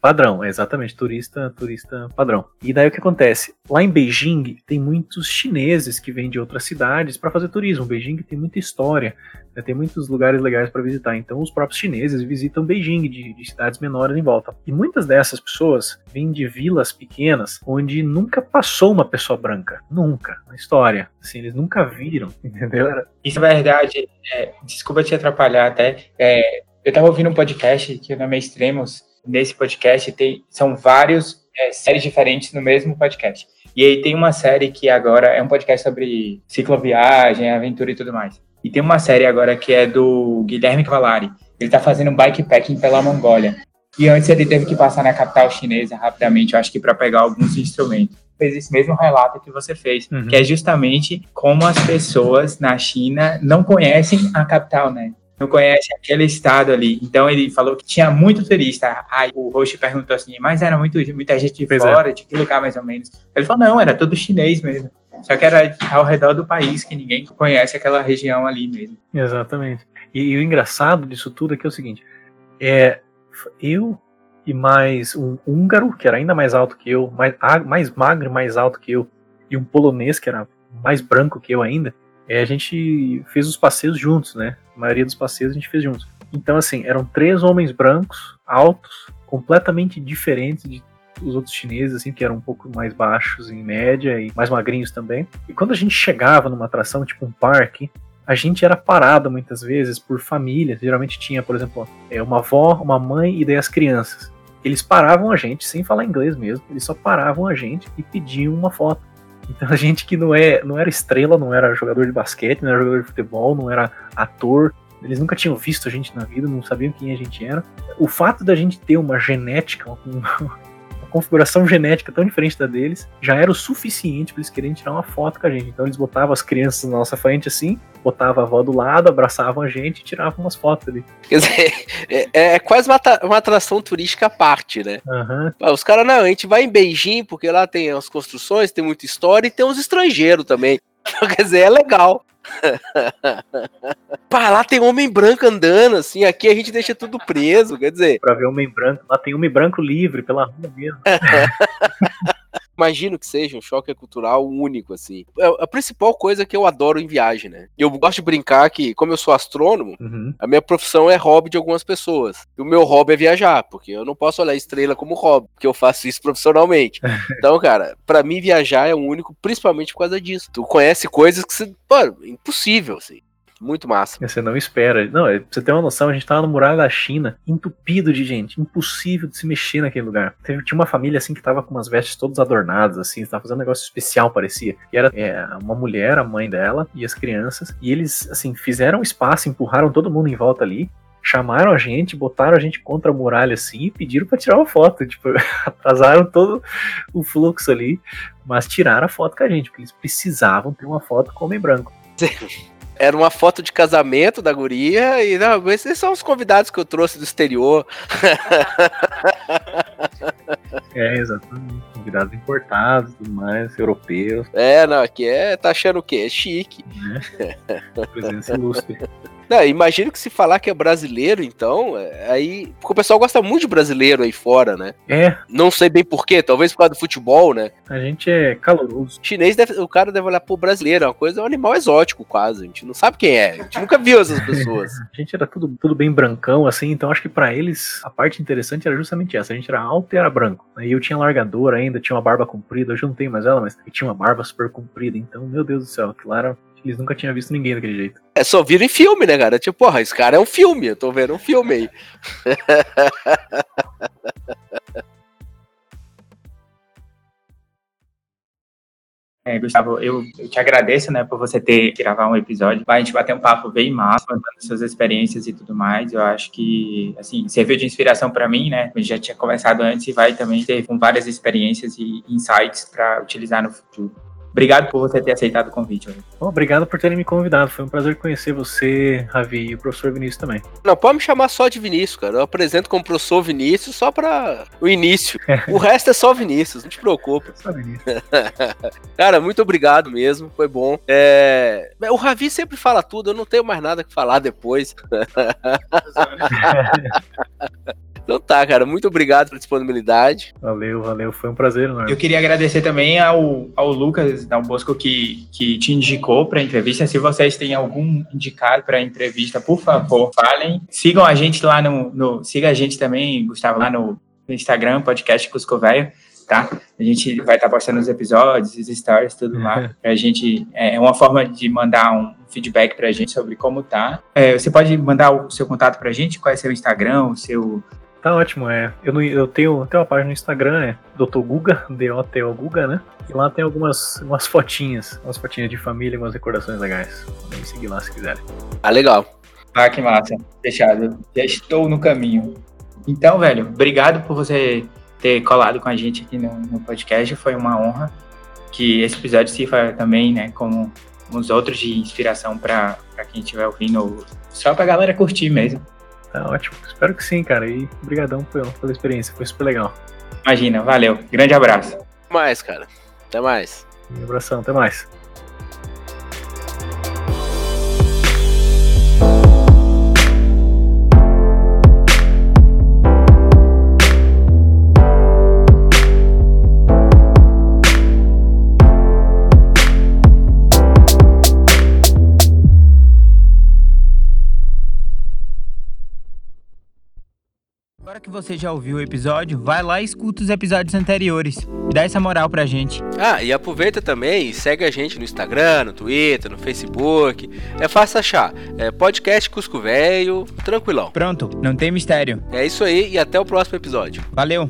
Padrão, é exatamente, turista, turista padrão. E daí o que acontece? Lá em Beijing tem muitos chineses que vêm de outras cidades para fazer turismo. Beijing tem muita história, né, tem muitos lugares legais para visitar. Então os próprios chineses visitam Beijing de, de, cidades menores em volta. E muitas dessas pessoas vêm de vilas pequenas onde nunca passou uma pessoa branca, nunca na história. Assim, eles nunca viram, entendeu? Isso é verdade. É, desculpa te atrapalhar até. É, Eu estava ouvindo um podcast que o nome é Extremos. Nesse podcast tem, são vários é, séries diferentes no mesmo podcast. E aí tem uma série que agora é um podcast sobre cicloviagem, aventura e tudo mais. E tem uma série agora que é do Guilherme Cavalari. Ele está fazendo bikepacking pela Mongólia. E antes ele teve que passar na capital chinesa rapidamente, eu acho que para pegar alguns instrumentos. Fez esse mesmo relato que você fez, uhum. que é justamente como as pessoas na China não conhecem a capital, né? Não conhecem aquele estado ali. Então ele falou que tinha muito turista. Aí o Roche perguntou assim, mas era muito, muita gente de pois é. fora, é. de que lugar mais ou menos? Ele falou, não, era todo chinês mesmo. Só que era ao redor do país, que ninguém conhece aquela região ali mesmo. Exatamente. E, e o engraçado disso tudo é que é o seguinte: é, eu e mais um húngaro, que era ainda mais alto que eu, mais, mais magro, mais alto que eu, e um polonês, que era mais branco que eu ainda, é, a gente fez os passeios juntos, né? A maioria dos passeios a gente fez juntos. Então, assim, eram três homens brancos, altos, completamente diferentes de os outros chineses, assim, que eram um pouco mais baixos em média e mais magrinhos também. E quando a gente chegava numa atração, tipo um parque, a gente era parado muitas vezes por famílias. Geralmente tinha, por exemplo, é, uma avó, uma mãe e daí as crianças. Eles paravam a gente sem falar inglês mesmo, eles só paravam a gente e pediam uma foto. Então a gente que não, é, não era estrela, não era jogador de basquete, não era jogador de futebol, não era ator, eles nunca tinham visto a gente na vida, não sabiam quem a gente era. O fato da gente ter uma genética, uma, configuração genética tão diferente da deles, já era o suficiente para eles quererem tirar uma foto com a gente. Então eles botavam as crianças na nossa frente assim, botavam a avó do lado, abraçavam a gente e tiravam umas fotos ali. Quer dizer, é, é quase uma, uma, atração turística à parte, né? Uhum. Os caras, não, a gente vai em Beijing, porque lá tem as construções, tem muita história e tem uns estrangeiros também. Quer dizer, é legal. Pá, lá tem homem branco andando, assim, aqui a gente deixa tudo preso, quer dizer. Pra ver homem branco, lá tem homem branco livre pela rua mesmo. imagino que seja um choque cultural único, assim. É a principal coisa que eu adoro em viagem, né? Eu gosto de brincar que, como eu sou astrônomo, uhum. a minha profissão é hobby de algumas pessoas. E o meu hobby é viajar, porque eu não posso olhar estrela como hobby, porque eu faço isso profissionalmente. então, cara, para mim viajar é o único, principalmente por causa disso. Tu conhece coisas que você, pô, impossível, assim. Muito massa. Você não espera. Não, é, pra você ter uma noção, a gente tava no muralha da China, entupido de gente, impossível de se mexer naquele lugar. Teve, tinha uma família assim que tava com umas vestes todas adornadas, assim, tava fazendo um negócio especial, parecia. E era é, uma mulher, a mãe dela, e as crianças. E eles, assim, fizeram espaço, empurraram todo mundo em volta ali chamaram a gente, botaram a gente contra a muralha assim e pediram para tirar uma foto. Tipo, atrasaram todo o fluxo ali, mas tiraram a foto com a gente, porque eles precisavam ter uma foto com homem branco. Era uma foto de casamento da guria e não, esses são os convidados que eu trouxe do exterior. É, exatamente. Convidados importados, tudo mais, europeus. É, não, aqui é, tá achando o quê? É chique. É. Presença ilustre. Não, imagino que se falar que é brasileiro, então, é, aí. Porque o pessoal gosta muito de brasileiro aí fora, né? É. Não sei bem porquê, talvez por causa do futebol, né? A gente é caloroso. O chinês, deve, o cara deve olhar pro brasileiro, é uma coisa, é um animal exótico quase. A gente não sabe quem é, a gente nunca viu essas pessoas. a gente era tudo, tudo bem brancão, assim, então acho que para eles a parte interessante era justamente essa. A gente era alto e era branco. E eu tinha largador ainda, tinha uma barba comprida, hoje eu não tenho mais ela, mas eu tinha uma barba super comprida, então, meu Deus do céu, aquilo era eles nunca tinham visto ninguém daquele jeito. É, só viram em filme, né, cara? Tipo, porra, esse cara é um filme, eu tô vendo um filme aí. É, Gustavo, eu, eu, te agradeço, né, por você ter gravar um episódio, pra gente bater um papo bem massa, contando suas experiências e tudo mais. Eu acho que, assim, serviu de inspiração para mim, né? A gente já tinha conversado antes e vai também ter com várias experiências e insights para utilizar no futuro. Obrigado por você ter aceitado o convite. Bom, obrigado por terem me convidado. Foi um prazer conhecer você, Ravi, e o professor Vinícius também. Não, pode me chamar só de Vinícius, cara. Eu apresento como professor Vinícius só para o início. o resto é só Vinícius, não te preocupa. Só Vinícius. cara, muito obrigado mesmo. Foi bom. É... O Ravi sempre fala tudo, eu não tenho mais nada que falar depois. Então tá, cara, muito obrigado pela disponibilidade. Valeu, valeu, foi um prazer, né? Eu queria agradecer também ao, ao Lucas Dal Bosco que, que te indicou para a entrevista. Se vocês têm algum indicado para a entrevista, por favor, falem. Sigam a gente lá no, no. Siga a gente também, Gustavo, lá no, Instagram, podcast Cusco Velho tá? A gente vai estar tá postando os episódios, os stories, tudo lá. A gente é uma forma de mandar um feedback pra gente sobre como tá. É, você pode mandar o seu contato pra gente? Qual é seu Instagram, o seu. Tá ótimo, é. Eu, não, eu tenho, tenho uma página no Instagram, é Dr. Guga, D-O-T-O Guga, né? E lá tem algumas umas fotinhas, umas fotinhas de família, umas recordações legais. Podem me seguir lá se quiserem. Ah, legal. Ah, que massa. Fechado. Já estou no caminho. Então, velho, obrigado por você ter colado com a gente aqui no, no podcast. Foi uma honra que esse episódio sirva também, né, como uns outros de inspiração para quem estiver ouvindo, só pra galera curtir mesmo. Tá ótimo. Espero que sim, cara. E obrigadão pela, pela experiência. Foi super legal. Imagina, valeu. Grande abraço. Até mais, cara. Até mais. Um abração, até mais. Que você já ouviu o episódio, vai lá e escuta os episódios anteriores. Dá essa moral pra gente. Ah, e aproveita também e segue a gente no Instagram, no Twitter, no Facebook. É fácil achar. É podcast Cusco Velho, tranquilão. Pronto, não tem mistério. É isso aí e até o próximo episódio. Valeu!